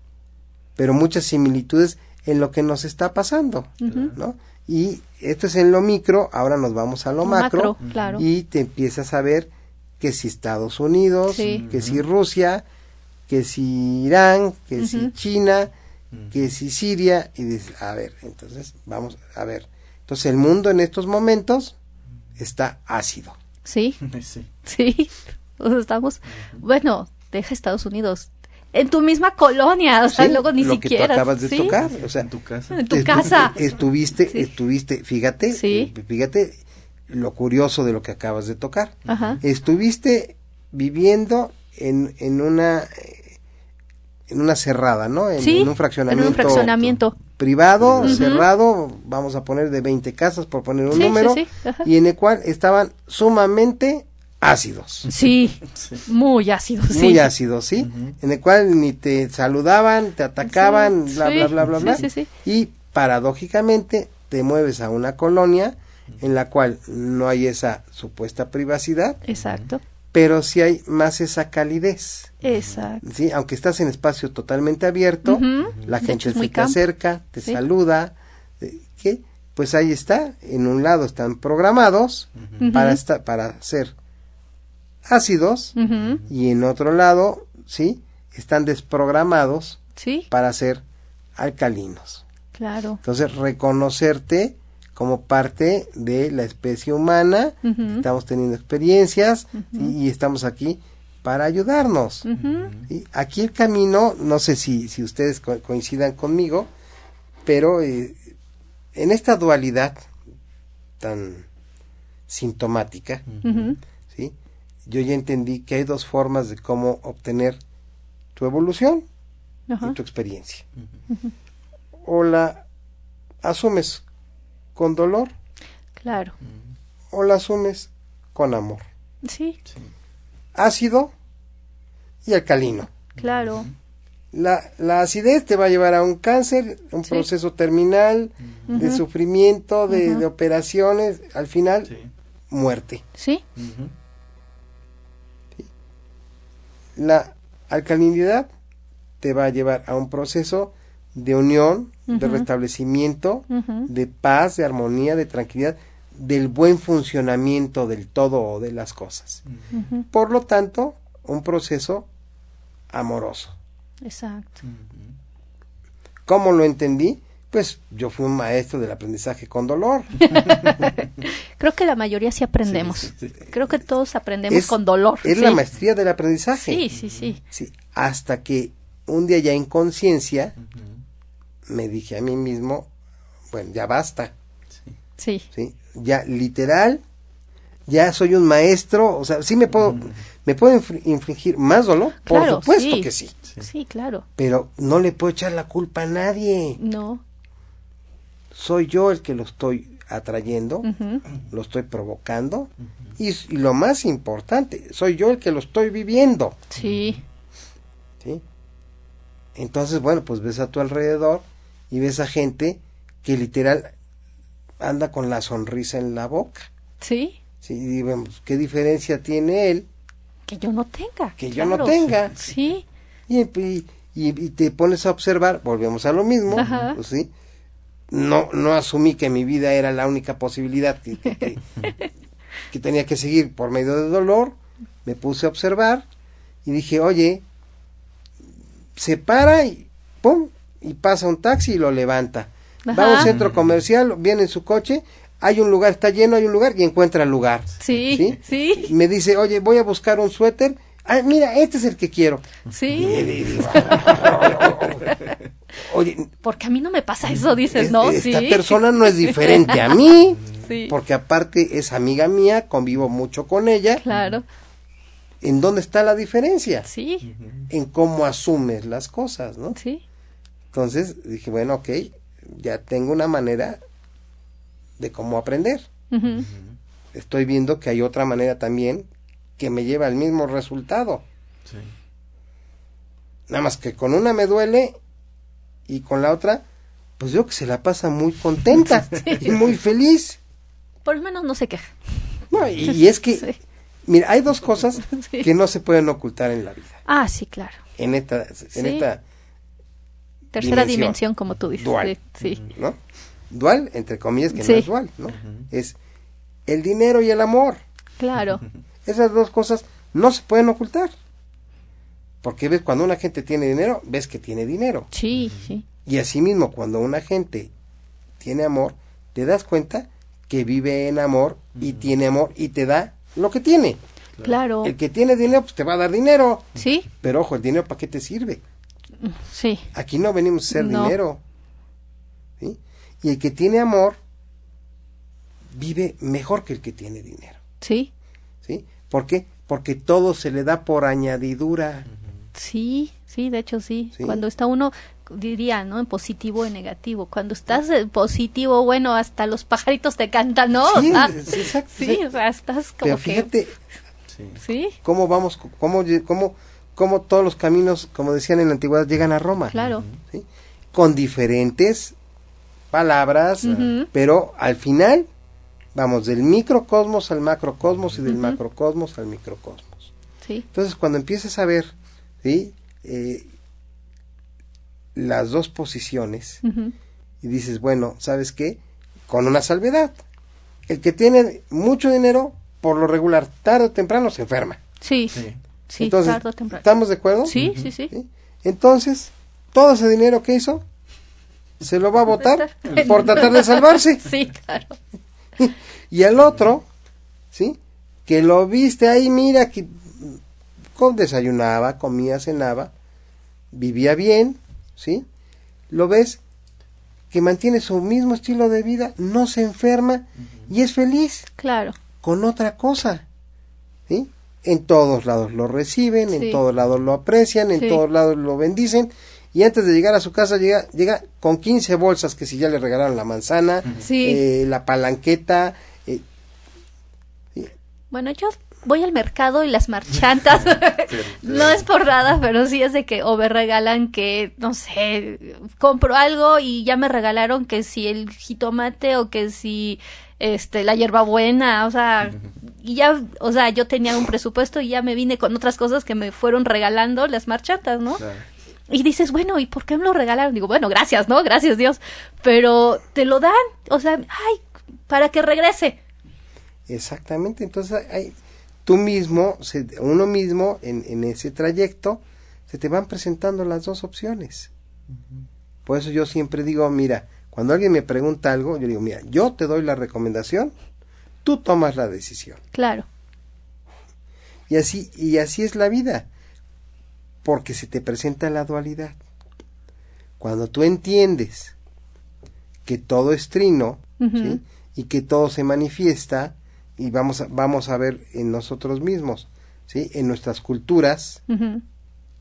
Pero muchas similitudes en lo que nos está pasando. ¿no? Y esto es en lo micro, ahora nos vamos a lo macro, Macro, claro. y te empiezas a ver que si Estados Unidos, Sí. que si Rusia, que si Irán, que si. China, que si Siria, y dices, a ver, entonces vamos a ver. Entonces el mundo en estos momentos está ácido. Sí, Sí. sí. Estamos, bueno, deja Estados Unidos. En tu misma colonia, o sea, ¿sí? luego ni lo siquiera. que tú acabas de ¿sí? tocar, o sea, En tu casa. En tu Estu- casa. Estuviste, Sí. estuviste, fíjate, Sí. eh, fíjate lo curioso de lo que acabas de tocar. Ajá. Estuviste viviendo en, en una en una cerrada, ¿no? En, Sí, en un fraccionamiento, en un fraccionamiento. privado, cerrado, vamos a poner de 20 casas por poner un número, y en el cual estaban sumamente ácidos. Sí, muy ácido, sí. Muy ácidos, ¿sí? En el cual ni te saludaban, te atacaban, Sí, bla, sí, bla, bla, bla, bla. sí, sí. Y paradójicamente te mueves a una colonia en la cual no hay esa supuesta privacidad, Exacto, pero sí hay más esa calidez. exacto. ¿sí? Aunque estás en espacio totalmente abierto, la gente se te acerca, te Sí. saluda, eh, ¿qué? Pues ahí está, en un lado están programados para esta, para ser ácidos y en otro lado, ¿sí? Están desprogramados Sí, para ser alcalinos. claro. Entonces, reconocerte como parte de la especie humana, estamos teniendo experiencias y, y estamos aquí para ayudarnos. ¿sí? Aquí el camino, no sé si, si ustedes co- coincidan conmigo, pero eh, en esta dualidad tan sintomática. Yo ya entendí que hay dos formas de cómo obtener tu evolución Ajá. y tu experiencia. O la asumes con dolor Claro. o la asumes con amor. Sí, Ácido y alcalino. claro. La, la acidez te va a llevar a un cáncer, un Sí. proceso terminal de sufrimiento, de, de operaciones, al final Sí. muerte. Sí. La alcalinidad te va a llevar a un proceso de unión, de restablecimiento, de paz, de armonía, de tranquilidad, del buen funcionamiento del todo o de las cosas. Por lo tanto, un proceso amoroso. exacto. ¿Cómo lo entendí? Pues yo fui un maestro del aprendizaje con dolor. Creo que la mayoría sí aprendemos. Sí, sí, sí. Creo que todos aprendemos Es- con dolor. Es sí. la maestría del aprendizaje. Sí, sí, sí. Sí, hasta que un día ya en conciencia me dije a mí mismo, bueno, ya basta, Sí, ¿sí? Ya literal, ya soy un maestro, o sea, sí me puedo, me puedo infri- infligir más dolor, por supuesto sí. que sí, sí, claro. pero no le puedo echar la culpa a nadie, No. soy yo el que lo estoy atrayendo, lo estoy provocando, y, y lo más importante, soy yo el que lo estoy viviendo. Sí, ¿sí? Entonces, bueno, pues ves a tu alrededor y ves a gente que literal anda con la sonrisa en la boca. sí. ¿sí? Y vemos, ¿qué diferencia tiene él? Que yo no tenga. Que yo no tenga. Sí, Y, y- y- y te pones a observar, volvemos a lo mismo, Ajá. pues, ¿sí? No, no asumí que mi vida era la única posibilidad que, que- que- que tenía que seguir por medio del dolor. Me puse a observar y dije, oye, se para y pum, y pasa un taxi y lo levanta. Va a un Ajá. centro comercial, viene en su coche, hay un lugar, está lleno, hay un lugar y encuentra el lugar. sí, sí, Me dice, oye, voy a buscar un suéter. Ah, mira, este es el que quiero. Y sí. digo, oye, Porque a mí no me pasa eso, dices, es- ¿no? esta sí. persona no es diferente a mí, Sí. porque aparte es amiga mía, convivo mucho con ella. Claro, ¿En dónde está la diferencia? sí, En cómo asumes las cosas, ¿no? sí. Entonces dije, bueno, ok, ya tengo una manera de cómo aprender. Estoy viendo que hay otra manera también que me lleva al mismo resultado. Sí. Nada más que con una me duele y con la otra, pues yo que se la pasa muy contenta y muy feliz. Por lo menos no se queja. No, y, y es que, Sí. mira, hay dos cosas Sí. que no se pueden ocultar en la vida. Ah, sí, claro. En esta, en Sí. esta, Tercera Dimensión. dimensión, como tú dices. Dual. Sí. ¿no? Dual, entre comillas, que Sí. no es dual, ¿no? Es el dinero y el amor. claro. Esas dos cosas no se pueden ocultar. Porque ves, cuando una gente tiene dinero, ves que tiene dinero. Sí, sí. Y asimismo, cuando una gente tiene amor, te das cuenta que vive en amor y tiene amor y te da lo que tiene. Claro. El que tiene dinero, pues te va a dar dinero. Sí, Pero ojo, el dinero para qué te sirve. sí. Aquí no venimos a hacer No. dinero. ¿sí? Y el que tiene amor vive mejor que el que tiene dinero. Sí, ¿sí? ¿Por qué? Porque todo se le da por añadidura. Sí, sí, de hecho sí. Sí. Cuando está uno, diría, ¿no? En positivo o en negativo. Cuando estás en positivo, bueno, hasta los pajaritos te cantan, ¿no? Sí, exacto, sí, o sea, estás como Pero fíjate Sí. Sí, cómo vamos, cómo, cómo, cómo todos los caminos, como decían en la antigüedad, llegan a Roma. claro. ¿sí? Con diferentes palabras, pero al final vamos del microcosmos al macrocosmos y del macrocosmos al microcosmos. Sí, Entonces, cuando empiezas a ver ¿sí? Eh, las dos posiciones y dices, bueno, ¿sabes qué? Con una salvedad. El que tiene mucho dinero, por lo regular, tarde o temprano se enferma. sí, Sí. sí, Entonces, tarde o temprano. ¿estamos de acuerdo? Sí, sí, sí. ¿Sí? Entonces, todo ese dinero que hizo, se lo va a votar por tratar de salvarse. Sí, claro. Y al otro, ¿sí? Que lo viste ahí, mira, que desayunaba, comía, cenaba, vivía bien, ¿sí? Lo ves que mantiene su mismo estilo de vida, no se enferma y es feliz Claro. con otra cosa, ¿sí? En todos lados lo reciben, Sí. en todos lados lo aprecian, en Sí. todos lados lo bendicen y antes de llegar a su casa llega, llega con 15 bolsas que si ya le regalaron la manzana, Sí. eh, la palanqueta, eh, Bueno, yo voy al mercado y las marchantas, no es por nada, pero sí es de que o me regalan que, no sé, compro algo y ya me regalaron que si el jitomate o que si este la hierbabuena, o sea, y ya, o sea, yo tenía un presupuesto y ya me vine con otras cosas que me fueron regalando las marchantas, ¿no? Y dices, bueno, ¿y por qué me lo regalaron? Digo, bueno, gracias, ¿no? Gracias Dios. Pero te lo dan, o sea, ay, para que regrese. Exactamente, entonces hay, tú mismo, se- uno mismo en, en ese trayecto, se te van presentando las dos opciones. Por eso yo siempre digo, mira, cuando alguien me pregunta algo, yo digo, mira, yo te doy la recomendación, tú tomas la decisión. Claro. Y así, y así es la vida, porque se te presenta la dualidad. Cuando tú entiendes que todo es trino, y que todo se manifiesta, y vamos a, vamos a ver en nosotros mismos, ¿sí? en nuestras culturas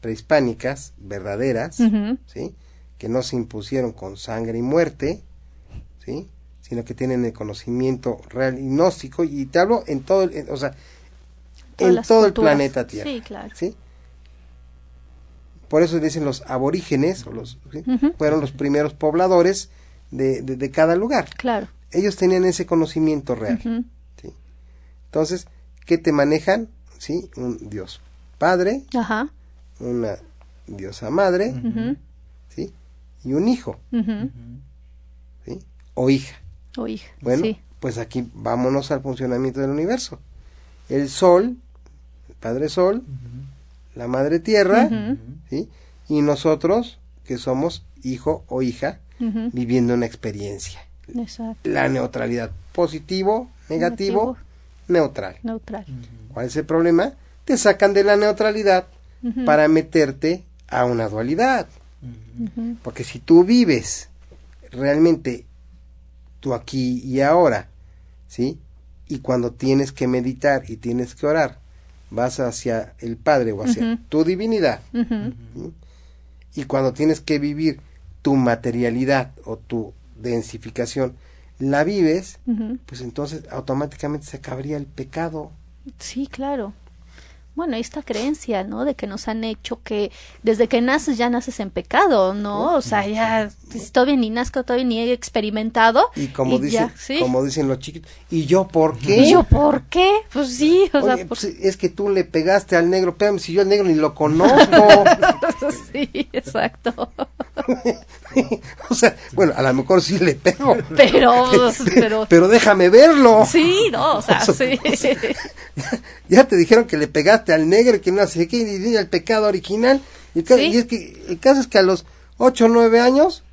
prehispánicas, verdaderas. ¿sí? que no se impusieron con sangre y muerte, ¿sí? sino que tienen el conocimiento real y gnóstico, y te hablo en todo, el, en- o sea, en todo el planeta Tierra. Sí, claro. ¿sí? Por eso dicen los aborígenes, o los, fueron los primeros pobladores de, de- de cada lugar. Claro. Ellos tenían ese conocimiento real. Entonces, ¿qué te manejan? ¿Sí? Un Dios Padre, Ajá. una diosa Madre, ¿sí? Y un hijo. ¿sí? O hija. O hija. Bueno, Sí. pues aquí vámonos al funcionamiento del universo. El Sol, el Padre Sol, la Madre Tierra, ¿sí? Y nosotros, que somos hijo o hija, viviendo una experiencia. Exacto. La neutralidad, positivo, negativo, neutral. Neutral. ¿Cuál es el problema? Te sacan de la neutralidad para meterte a una dualidad. Porque si tú vives realmente tú aquí y ahora, ¿sí? Y cuando tienes que meditar y tienes que orar, vas hacia el Padre o hacia tu divinidad. Y cuando tienes que vivir tu materialidad o tu densificación, la vives, pues entonces automáticamente se acabaría el pecado. Sí, claro. Bueno, esta creencia, ¿no? De que nos han hecho que desde que naces ya naces en pecado, ¿no? O sea, ya todavía ni nazco, todavía ni he experimentado. Y como y dicen, ya, ¿sí? como dicen los chiquitos, ¿y yo por qué? ¿Y yo por qué? Pues sí, o Oye, sea, por- pues, es que tú le pegaste al negro, espérame, si yo al negro ni lo conozco. sí, exacto. o sea, bueno, a lo mejor sí le pego. Pero, pero, Pero déjame verlo. sí, no, o sea, sí. Ya te dijeron que le pegaste al negro que no sé qué, y el pecado original. Y, ca- Sí. y es que el caso es que a los 8 o 9 años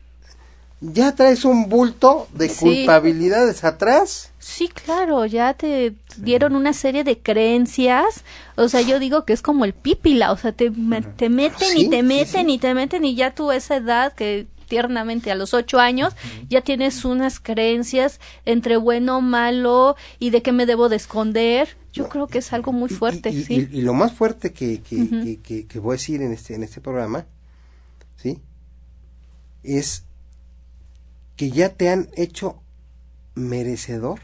ya traes un bulto de Sí. culpabilidades atrás. Sí, claro, ya te dieron una serie de creencias. O sea, yo digo que es como el pípila, o sea, te, te meten Sí, y te meten sí. y te meten y ya tú a esa edad que tiernamente a los ocho años ya tienes unas creencias entre bueno, malo y de qué me debo de esconder. Yo creo que es algo muy fuerte, y, y- sí. y- y lo más fuerte que, que- que- que voy a decir en este, en este programa, ¿sí? Es que ya te han hecho merecedor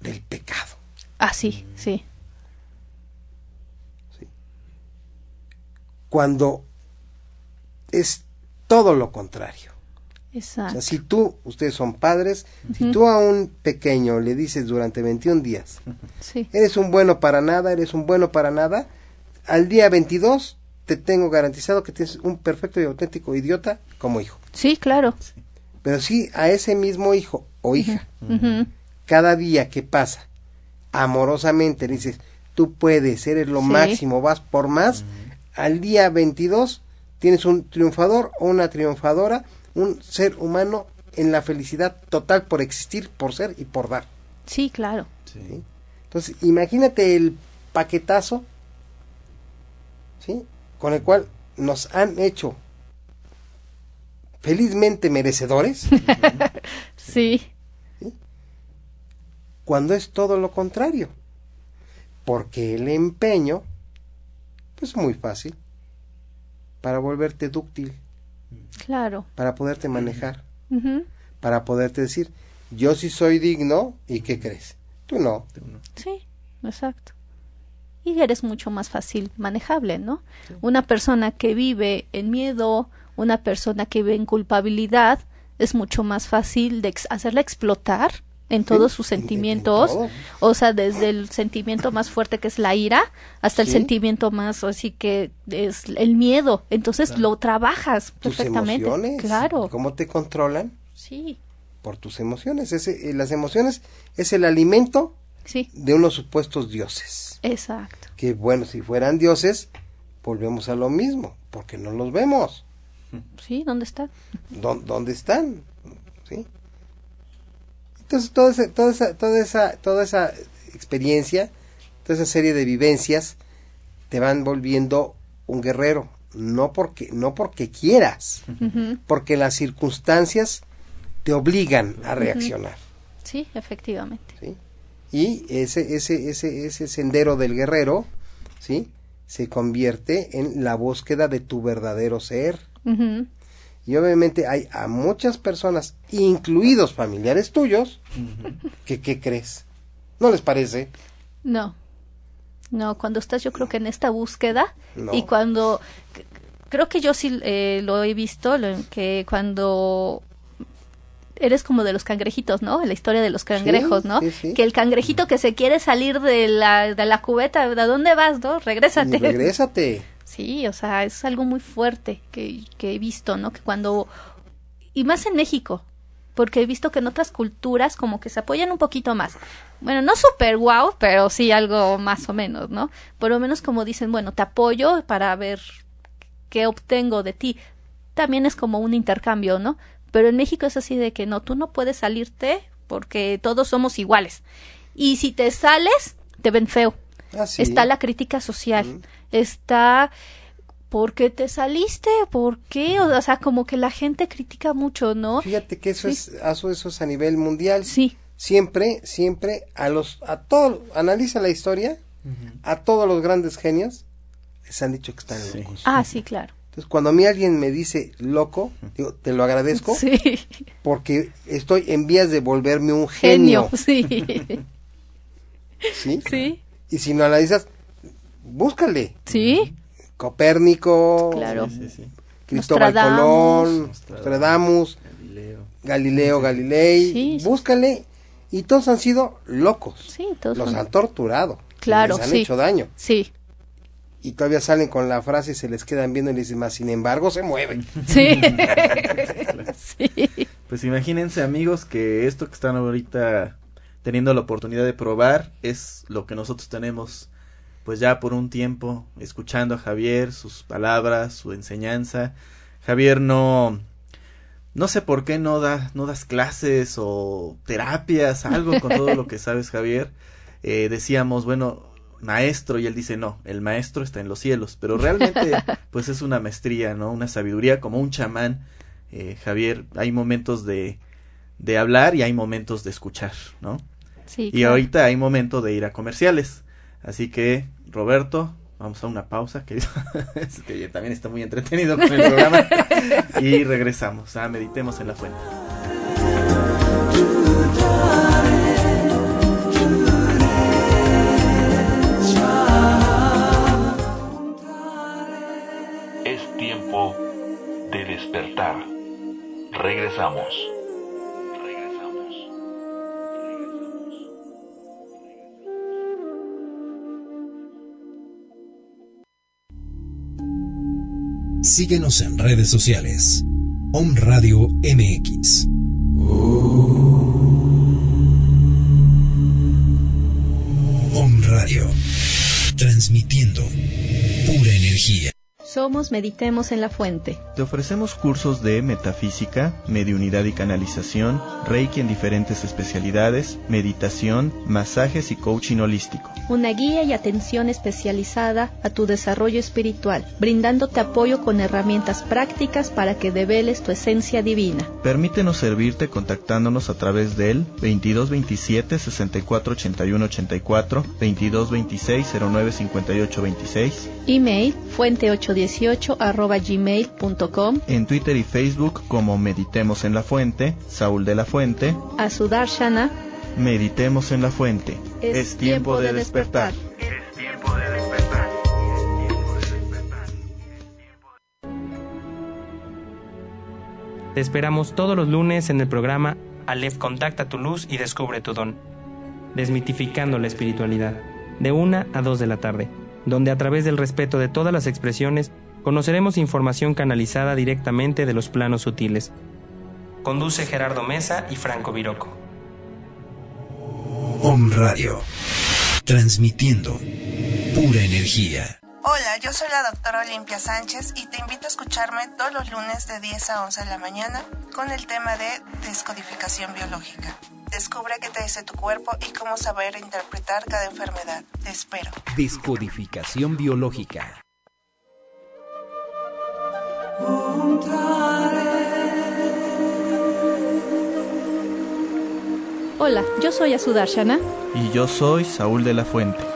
del pecado. Ah, sí, sí. Cuando es todo lo contrario. O Exacto. sea, si tú, ustedes son padres, si tú a un pequeño le dices durante 21 días, Sí. eres un bueno para nada, eres un bueno para nada, al día 22 te tengo garantizado que tienes un perfecto y auténtico idiota como hijo. Sí, claro. Pero si a ese mismo hijo o hija, cada día que pasa, amorosamente le dices, tú puedes, eres lo Sí. máximo, vas por más, al día 22 tienes un triunfador o una triunfadora, un ser humano en la felicidad total por existir, por ser y por dar. Sí, claro. ¿sí? Entonces, imagínate el paquetazo, ¿sí? Con el cual nos han hecho felizmente merecedores, Sí. cuando es todo lo contrario. Porque el empeño, pues muy fácil. Para volverte dúctil, Claro. para poderte manejar, para poderte decir, yo sí soy digno y ¿qué crees? Tú no. Sí, exacto. Y eres mucho más fácil manejable, ¿no? Una persona que vive en miedo, una persona que vive en culpabilidad, es mucho más fácil de ex- hacerla explotar en todos sus en- en sentimientos, o sea, desde el sentimiento más fuerte que es la ira hasta el sentimiento más, así que es el miedo. Entonces lo trabajas Tus perfectamente. emociones, Claro, ¿cómo te controlan? sí, Por tus emociones. Ese, eh, las emociones es el alimento sí, de unos supuestos dioses. exacto. Que bueno, si fueran dioses, volvemos a lo mismo, porque no los vemos. Sí, ¿dónde está? ¿Dó- ¿Dónde están? ¿Sí? Entonces, toda esa, toda, esa, toda, esa, toda esa experiencia, toda esa serie de vivencias, te van volviendo un guerrero. No porque, no porque quieras, porque las circunstancias te obligan a reaccionar. Sí, efectivamente. ¿sí? Y ese, ese, ese, ese sendero del guerrero, ¿sí? Se convierte en la búsqueda de tu verdadero ser. Ujú. Y obviamente hay a muchas personas, incluidos familiares tuyos, que ¿qué crees? ¿No les parece? No, no, cuando estás yo creo que en esta búsqueda No. y cuando, creo que yo sí eh, lo he visto, lo- que cuando eres como de los cangrejitos, ¿no? En la historia de los cangrejos, ¿no? sí, sí. Que el cangrejito que se quiere salir de la, de la cubeta, ¿de dónde vas, no? Regrésate. Y regrésate. Sí, o sea, es algo muy fuerte que, que he visto, ¿no? Que cuando... Y más en México, porque he visto que en otras culturas como que se apoyan un poquito más. Bueno, no súper wow, pero sí algo más o menos, ¿no? Por lo menos como dicen, bueno, te apoyo para ver qué obtengo de ti. También es como un intercambio, ¿no? Pero en México es así de que no, tú no puedes salirte porque todos somos iguales. Y si te sales, te ven feo. Ah, sí. Está la crítica social, está ¿por qué te saliste? ¿Por qué? O sea, como que la gente critica mucho, ¿no? Fíjate que eso es, eso, eso es a nivel mundial. Sí, Siempre, siempre, a los, a todos, analiza la historia, a todos los grandes genios, les han dicho que están locos. ah, sí, claro. Entonces, cuando a mí alguien me dice loco, digo, te lo agradezco, Sí, porque estoy en vías de volverme un genio. genio, sí, ¿sí? sí, Y si no analizas, búscale. sí, Copérnico, claro. Sí, sí, sí. Cristóbal Nostradamus. Colón, Nostradamus, Galileo. Galileo Galilei, Sí, sí. búscale. Y todos han sido locos. Sí, todos Los son- han torturado. Claro, Les han sí. hecho daño. Sí, Y todavía salen con la frase y se les quedan viendo y les dicen, más sin embargo se mueven. sí, sí, Pues imagínense amigos que esto que están ahorita teniendo la oportunidad de probar es lo que nosotros tenemos pues ya por un tiempo escuchando a Javier, sus palabras, su enseñanza. Javier no no sé por qué no da no das clases o terapias, algo con todo lo que sabes Javier. Eh, decíamos, bueno, maestro y él dice, "No, el maestro está en los cielos", pero realmente pues es una maestría, ¿no? Una sabiduría como un chamán. Eh, Javier, hay momentos de de hablar y hay momentos de escuchar, ¿no? sí, Y claro. ahorita hay momento de ir a comerciales. Así que, Roberto, vamos a una pausa, que, también está muy entretenido con el programa. y regresamos a Meditemos en la Fuente. Es tiempo de despertar. Regresamos. Síguenos en redes sociales. Om Radio MX. Om Radio. Transmitiendo pura energía. Somos Meditemos en la Fuente. Te ofrecemos cursos de metafísica, mediunidad y canalización, reiki en diferentes especialidades, meditación, masajes y coaching holístico. Una guía y atención especializada a tu desarrollo espiritual, brindándote apoyo con herramientas prácticas para que develes tu esencia divina. Permítenos servirte contactándonos a través del 2227 64 81 84 2226 09 58 26 email fuente 8 meditemos.18.gmail.com En Twitter y Facebook como Meditemos en la Fuente, Saúl de la Fuente, Asudarshana. Meditemos en la Fuente. Es, tiempo, de, despertar. Te esperamos todos los lunes en el programa Aleph Contacta tu Luz y Descubre tu Don, desmitificando la espiritualidad, de una a dos de la tarde donde a través del respeto de todas las expresiones conoceremos información canalizada directamente de los planos sutiles. Conduce Gerardo Mesa y Franco Viroco. Om Radio. Transmitiendo pura energía. Hola, yo soy la doctora Olimpia Sánchez y te invito a escucharme todos los lunes de 10 a 11 de la mañana con el tema de descodificación biológica. Descubre qué te dice tu cuerpo y cómo saber interpretar cada enfermedad. Te espero. Descodificación biológica. Hola, yo soy Asudarshana. Y yo soy Saúl de la Fuente.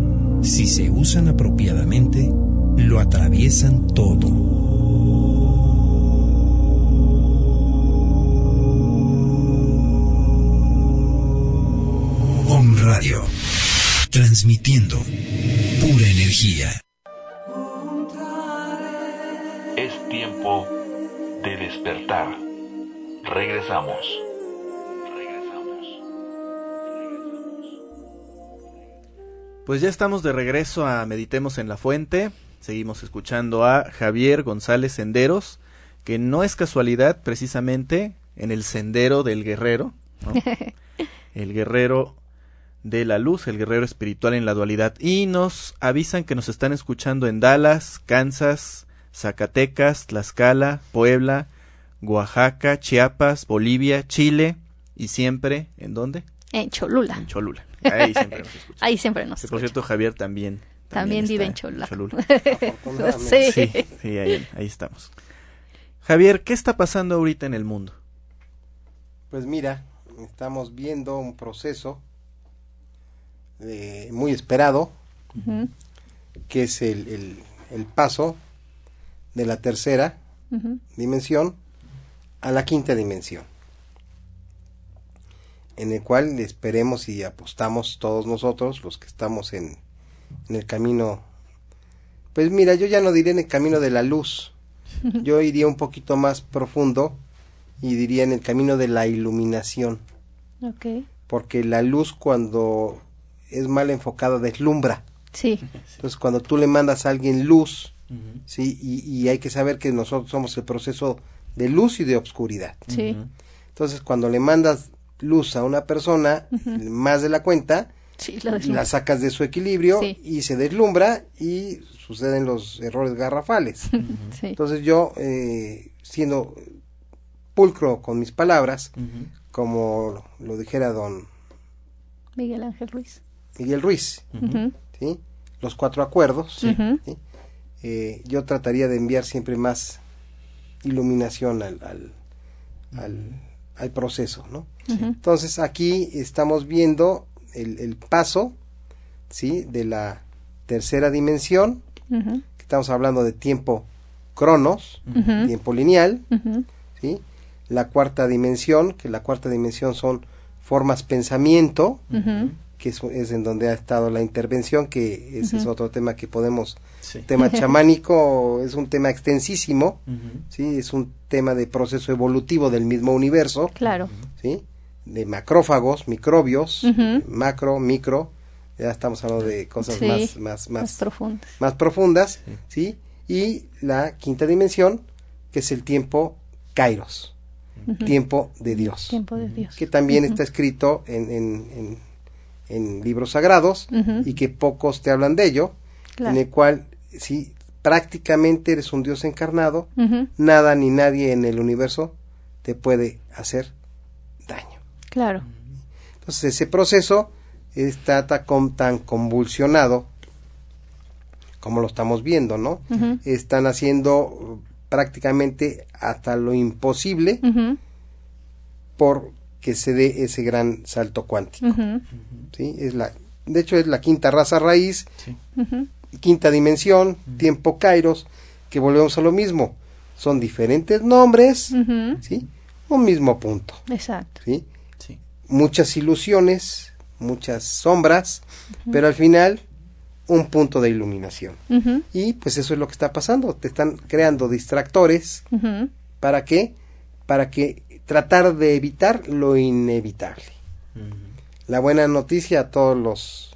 Si se usan apropiadamente, lo atraviesan todo. Om Radio. Transmitiendo pura energía. Es tiempo de despertar. Regresamos. Pues ya estamos de regreso a Meditemos en la Fuente. Seguimos escuchando a Javier González Senderos, que no es casualidad precisamente en el sendero del guerrero, ¿no? el guerrero de la luz, el guerrero espiritual en la dualidad. Y nos avisan que nos están escuchando en Dallas, Kansas, Zacatecas, Tlaxcala, Puebla, Oaxaca, Chiapas, Bolivia, Chile y siempre, ¿en dónde? En Cholula. En Cholula. Ahí siempre nos escuchan. Ahí siempre nos Que, por cierto, Javier también. También vive en Cholula. Afortunadamente. Sí. Sí, sí, ahí, ahí estamos. Javier, ¿qué está pasando ahorita en el mundo? Pues mira, estamos viendo un proceso eh, muy esperado, que es el, el- el paso de la tercera dimensión a la quinta dimensión, en el cual esperemos y apostamos todos nosotros, los que estamos en, en el camino, pues mira, yo ya no diré en el camino de la luz, yo iría un poquito más profundo y diría en el camino de la iluminación, Ok. porque la luz cuando es mal enfocada deslumbra. Sí. Entonces, cuando tú le mandas a alguien luz, sí, y, y hay que saber que nosotros somos el proceso de luz y de obscuridad. Sí. Entonces, cuando le mandas luz a una persona, más de la cuenta, Sí, la sacas de su equilibrio Sí. y se deslumbra y suceden los errores garrafales. Sí. Entonces, yo, eh, siendo pulcro con mis palabras, como lo dijera don Miguel Ángel Ruiz. Miguel Ruiz, ¿sí? los cuatro acuerdos. Eh, yo trataría de enviar siempre más iluminación al, al, al- al proceso, ¿no? Entonces aquí estamos viendo el, el paso, ¿sí? De la tercera dimensión, que estamos hablando de tiempo cronos, tiempo lineal. ¿sí? La cuarta dimensión, que la cuarta dimensión son formas pensamiento. Que es, es en donde ha estado la intervención, que ese es otro tema que podemos, Sí. tema chamánico, es un tema extensísimo, sí, es un tema de proceso evolutivo del mismo universo, Claro. sí, de macrófagos, microbios, macro, micro, ya estamos hablando de cosas Sí, más, más, Más más, profundo. más profundas, sí, y la quinta dimensión, que es el tiempo kairos, tiempo de Dios Tiempo de Dios. que también está escrito en, en, en- en libros sagrados y que pocos te hablan de ello, Claro. en el cual sí, prácticamente eres un Dios encarnado, nada ni nadie en el universo te puede hacer daño. Claro. Entonces ese proceso está tan convulsionado como lo estamos viendo, ¿no? Están haciendo uh, prácticamente hasta lo imposible por que se dé ese gran salto cuántico, ¿sí? Es la, de hecho es la quinta raza raíz, quinta dimensión, tiempo kairos, que volvemos a lo mismo. Son diferentes nombres, ¿sí? Un mismo punto, Exacto. ¿sí? Sí. Muchas ilusiones, muchas sombras, pero al final un punto de iluminación. Y pues eso es lo que está pasando, te están creando distractores, ¿para qué? Para que tratar de evitar lo inevitable. La buena noticia a todos los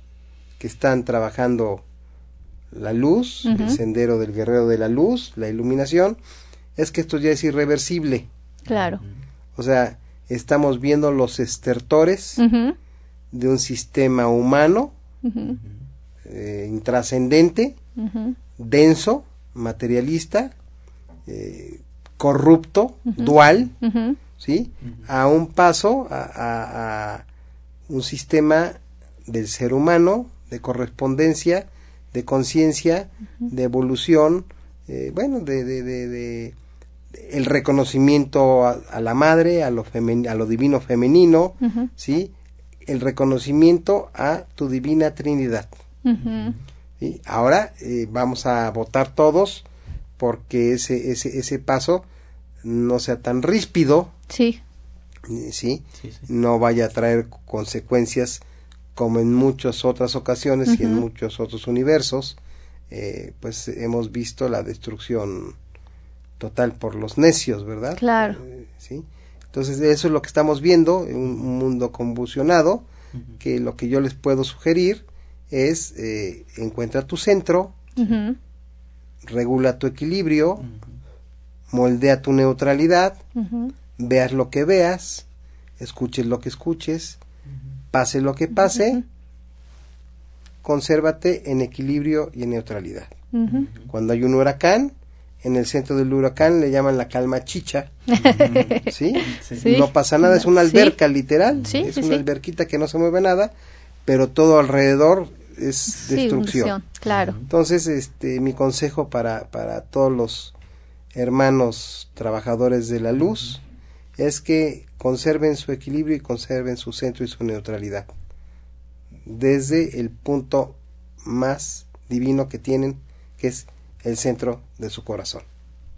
que están trabajando la luz, el sendero del guerrero de la luz, la iluminación, es que esto ya es irreversible. Claro. O sea, estamos viendo los estertores de un sistema humano eh, intrascendente, denso, materialista, eh, corrupto, dual, ¿sí? A un paso a, a- a un sistema del ser humano, de correspondencia, de conciencia, de evolución, eh, bueno, de, de- de- de- el reconocimiento a, a la madre, a lo, femen- a lo divino femenino, ¿sí? El reconocimiento a tu divina Trinidad. ¿sí? Ahora eh, vamos a votar todos porque ese, ese, ese paso no sea tan ríspido, Sí. eh, ¿sí? Sí, sí. no vaya a traer consecuencias como en muchas otras ocasiones y en muchos otros universos, eh, pues hemos visto la destrucción total por los necios, ¿verdad? Claro. Eh, sí. Entonces eso es lo que estamos viendo, un, un mundo convulsionado, que lo que yo les puedo sugerir es eh, encuentra tu centro, regula tu equilibrio, moldea tu neutralidad, veas lo que veas, escuches lo que escuches, pase lo que pase, consérvate en equilibrio y en neutralidad. Cuando hay un huracán, en el centro del huracán le llaman la calma chicha, ¿sí? Sí. No pasa nada, es una Sí. alberca literal, Sí, es una sí. alberquita que no se mueve nada, pero todo alrededor es Sí, destrucción. Claro. Entonces, este, mi consejo para, para todos los hermanos trabajadores de la luz es que conserven su equilibrio y conserven su centro y su neutralidad. Desde el punto más divino que tienen, que es el centro de su corazón,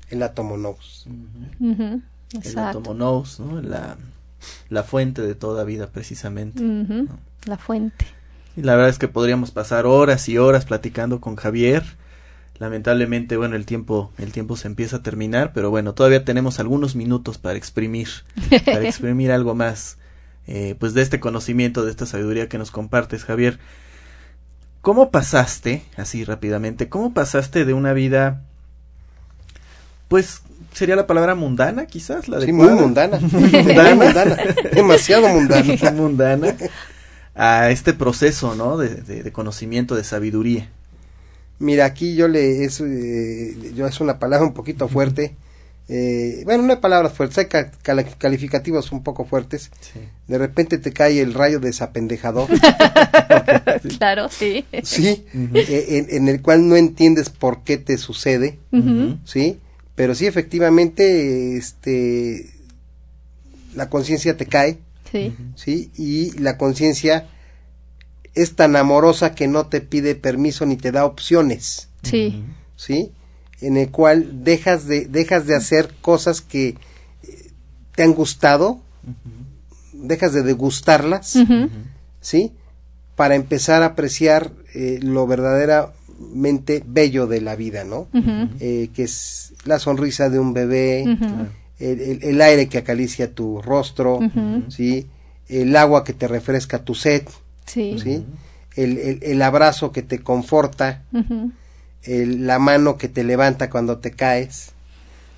el átomo nous. El átomo nous, ¿no? La, la fuente de toda vida, precisamente. La fuente. Y la verdad es que podríamos pasar horas y horas platicando con Javier. Lamentablemente, bueno, el tiempo, el tiempo se empieza a terminar, pero bueno, todavía tenemos algunos minutos para exprimir, para exprimir algo más, eh, pues de este conocimiento, de esta sabiduría que nos compartes, Javier. ¿Cómo pasaste, así rápidamente, cómo pasaste de una vida, pues, sería la palabra mundana, quizás, la Sí, adecuada? muy mundana, Mundana. mundana, demasiado mundana. mundana a este proceso, ¿no? De, de- de conocimiento, de sabiduría. Mira, aquí yo le es, eh, yo es una palabra un poquito fuerte. Eh, bueno, no hay palabras fuertes, hay ca- calificativos un poco fuertes. De repente te cae el rayo desapendejador, Claro, sí. sí, eh, en, en el cual no entiendes por qué te sucede, sí, pero sí efectivamente, este, la conciencia te cae, Sí. sí, y la conciencia es tan amorosa que no te pide permiso ni te da opciones. Sí. ¿sí? En el cual dejas de, dejas de hacer cosas que eh, te han gustado, dejas de degustarlas, ¿sí? Para empezar a apreciar eh, lo verdaderamente bello de la vida, ¿no? Eh, que es la sonrisa de un bebé, el, el- el aire que acaricia tu rostro. ¿sí? El agua que te refresca tu sed, Sí. ¿sí? El, el- el abrazo que te conforta, el- la mano que te levanta cuando te caes,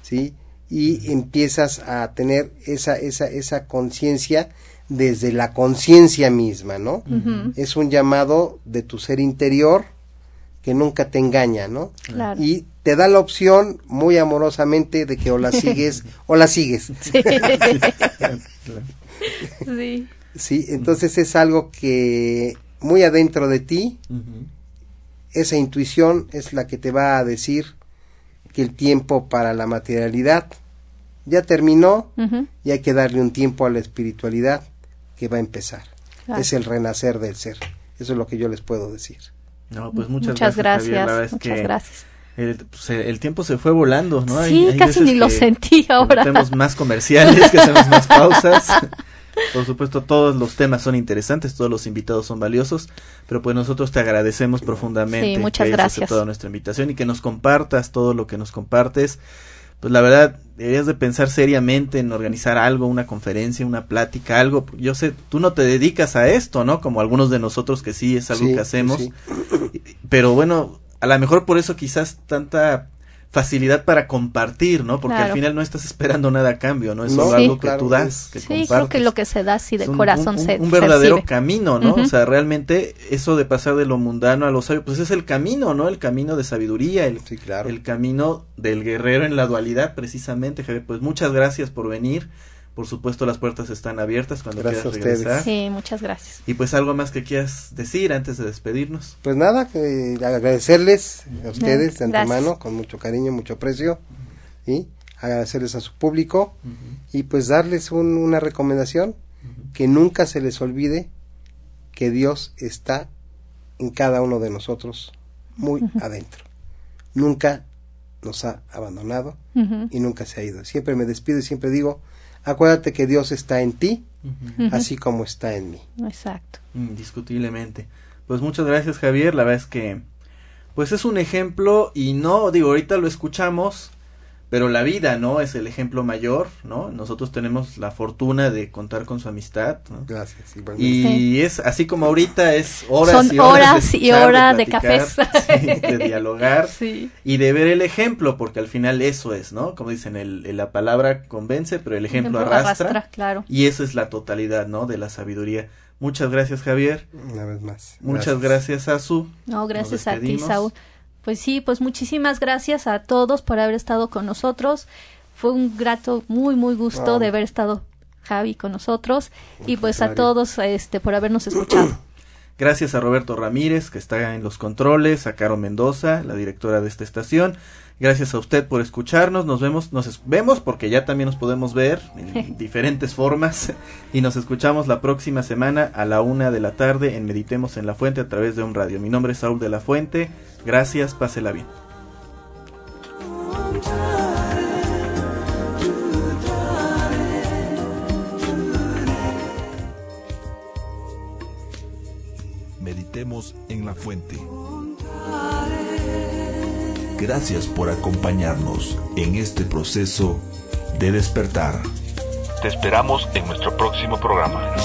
¿sí? Y empiezas a tener esa, esa, esa conciencia desde la conciencia misma, ¿no? Es un llamado de tu ser interior, que nunca te engaña, ¿no? Claro. Y te da la opción muy amorosamente de que o la sigues o la sigues. Sí. sí. Sí, entonces es algo que muy adentro de ti, esa intuición es la que te va a decir que el tiempo para la materialidad ya terminó y hay que darle un tiempo a la espiritualidad que va a empezar. Claro. Es el renacer del ser. Eso es lo que yo les puedo decir. No, pues muchas, Muchas gracias. Javier. La verdad es muchas que gracias. El, pues, el- el tiempo se fue volando, ¿no? Sí, hay casi ni lo que- sentí que ahora. Tenemos más comerciales, que hacemos más pausas. Por supuesto, todos los temas son interesantes, todos los invitados son valiosos, pero pues nosotros te agradecemos profundamente Sí, muchas que hayas gracias. aceptado nuestra invitación y que nos compartas todo lo que nos compartes. Pues la verdad, deberías de pensar seriamente en organizar algo, una conferencia, una plática, algo. Yo sé, tú no te dedicas a esto, ¿no? Como algunos de nosotros que sí es algo Sí, que hacemos. sí. Pero bueno, a lo mejor por eso quizás tanta facilidad para compartir, ¿no? Porque Claro. al final no estás esperando nada a cambio, ¿no? Es No, solo Sí. algo que claro, tú das, es- que Sí, compartes. creo que lo que se da así de Es un- corazón un, se un verdadero percibe. camino, ¿no? O sea, realmente eso de pasar de lo mundano a lo sabio, pues es el camino, ¿no? El camino de sabiduría, el, Sí, claro. el camino del guerrero en la dualidad, precisamente, Javier. Pues muchas gracias por venir. Por supuesto, las puertas están abiertas cuando Gracias quieras a ustedes. regresar. Sí, muchas gracias. Y pues algo más que quieras decir antes de despedirnos. Pues nada, que agradecerles a ustedes de antemano, con mucho cariño, mucho aprecio, y agradecerles a su público y pues darles un- una recomendación, que nunca se les olvide que Dios está en cada uno de nosotros, muy adentro. Nunca nos ha abandonado y nunca se ha ido. Siempre me despido y siempre digo, acuérdate que Dios está en ti, así como está en mí. Exacto. Indiscutiblemente. Pues muchas gracias Javier, la verdad es que pues es un ejemplo y no digo ahorita lo escuchamos, pero la vida, ¿no? Es el ejemplo mayor, ¿no? Nosotros tenemos la fortuna de contar con su amistad, ¿no? Gracias. igualmente. Y es así como ahorita es horas Son y horas, horas de y horas de platicar, cafés. sí, de dialogar Sí. y de ver el ejemplo, porque al final eso es, ¿no? Como dicen, el, el- la palabra convence, pero el ejemplo, arrastra, claro. y eso es la totalidad, ¿no? De la sabiduría. Muchas gracias, Javier. Una vez más. Muchas gracias, Azu. No, gracias a ti. Saúl. Pues sí, pues muchísimas gracias a todos por haber estado con nosotros. Fue un grato, muy, muy gusto de haber estado Javi con nosotros y pues a todos este por habernos escuchado. Gracias a Roberto Ramírez, que está en los controles, a Caro Mendoza, la directora de esta estación. Gracias a usted por escucharnos. Nos vemos, nos vemos porque ya también nos podemos ver en diferentes formas. Y nos escuchamos la próxima semana a la una de la tarde en Meditemos en la Fuente a través de un radio. Mi nombre es Saúl de la Fuente. Gracias, pásela bien. En la fuente. Gracias por acompañarnos en este proceso de despertar. Te esperamos en nuestro próximo programa.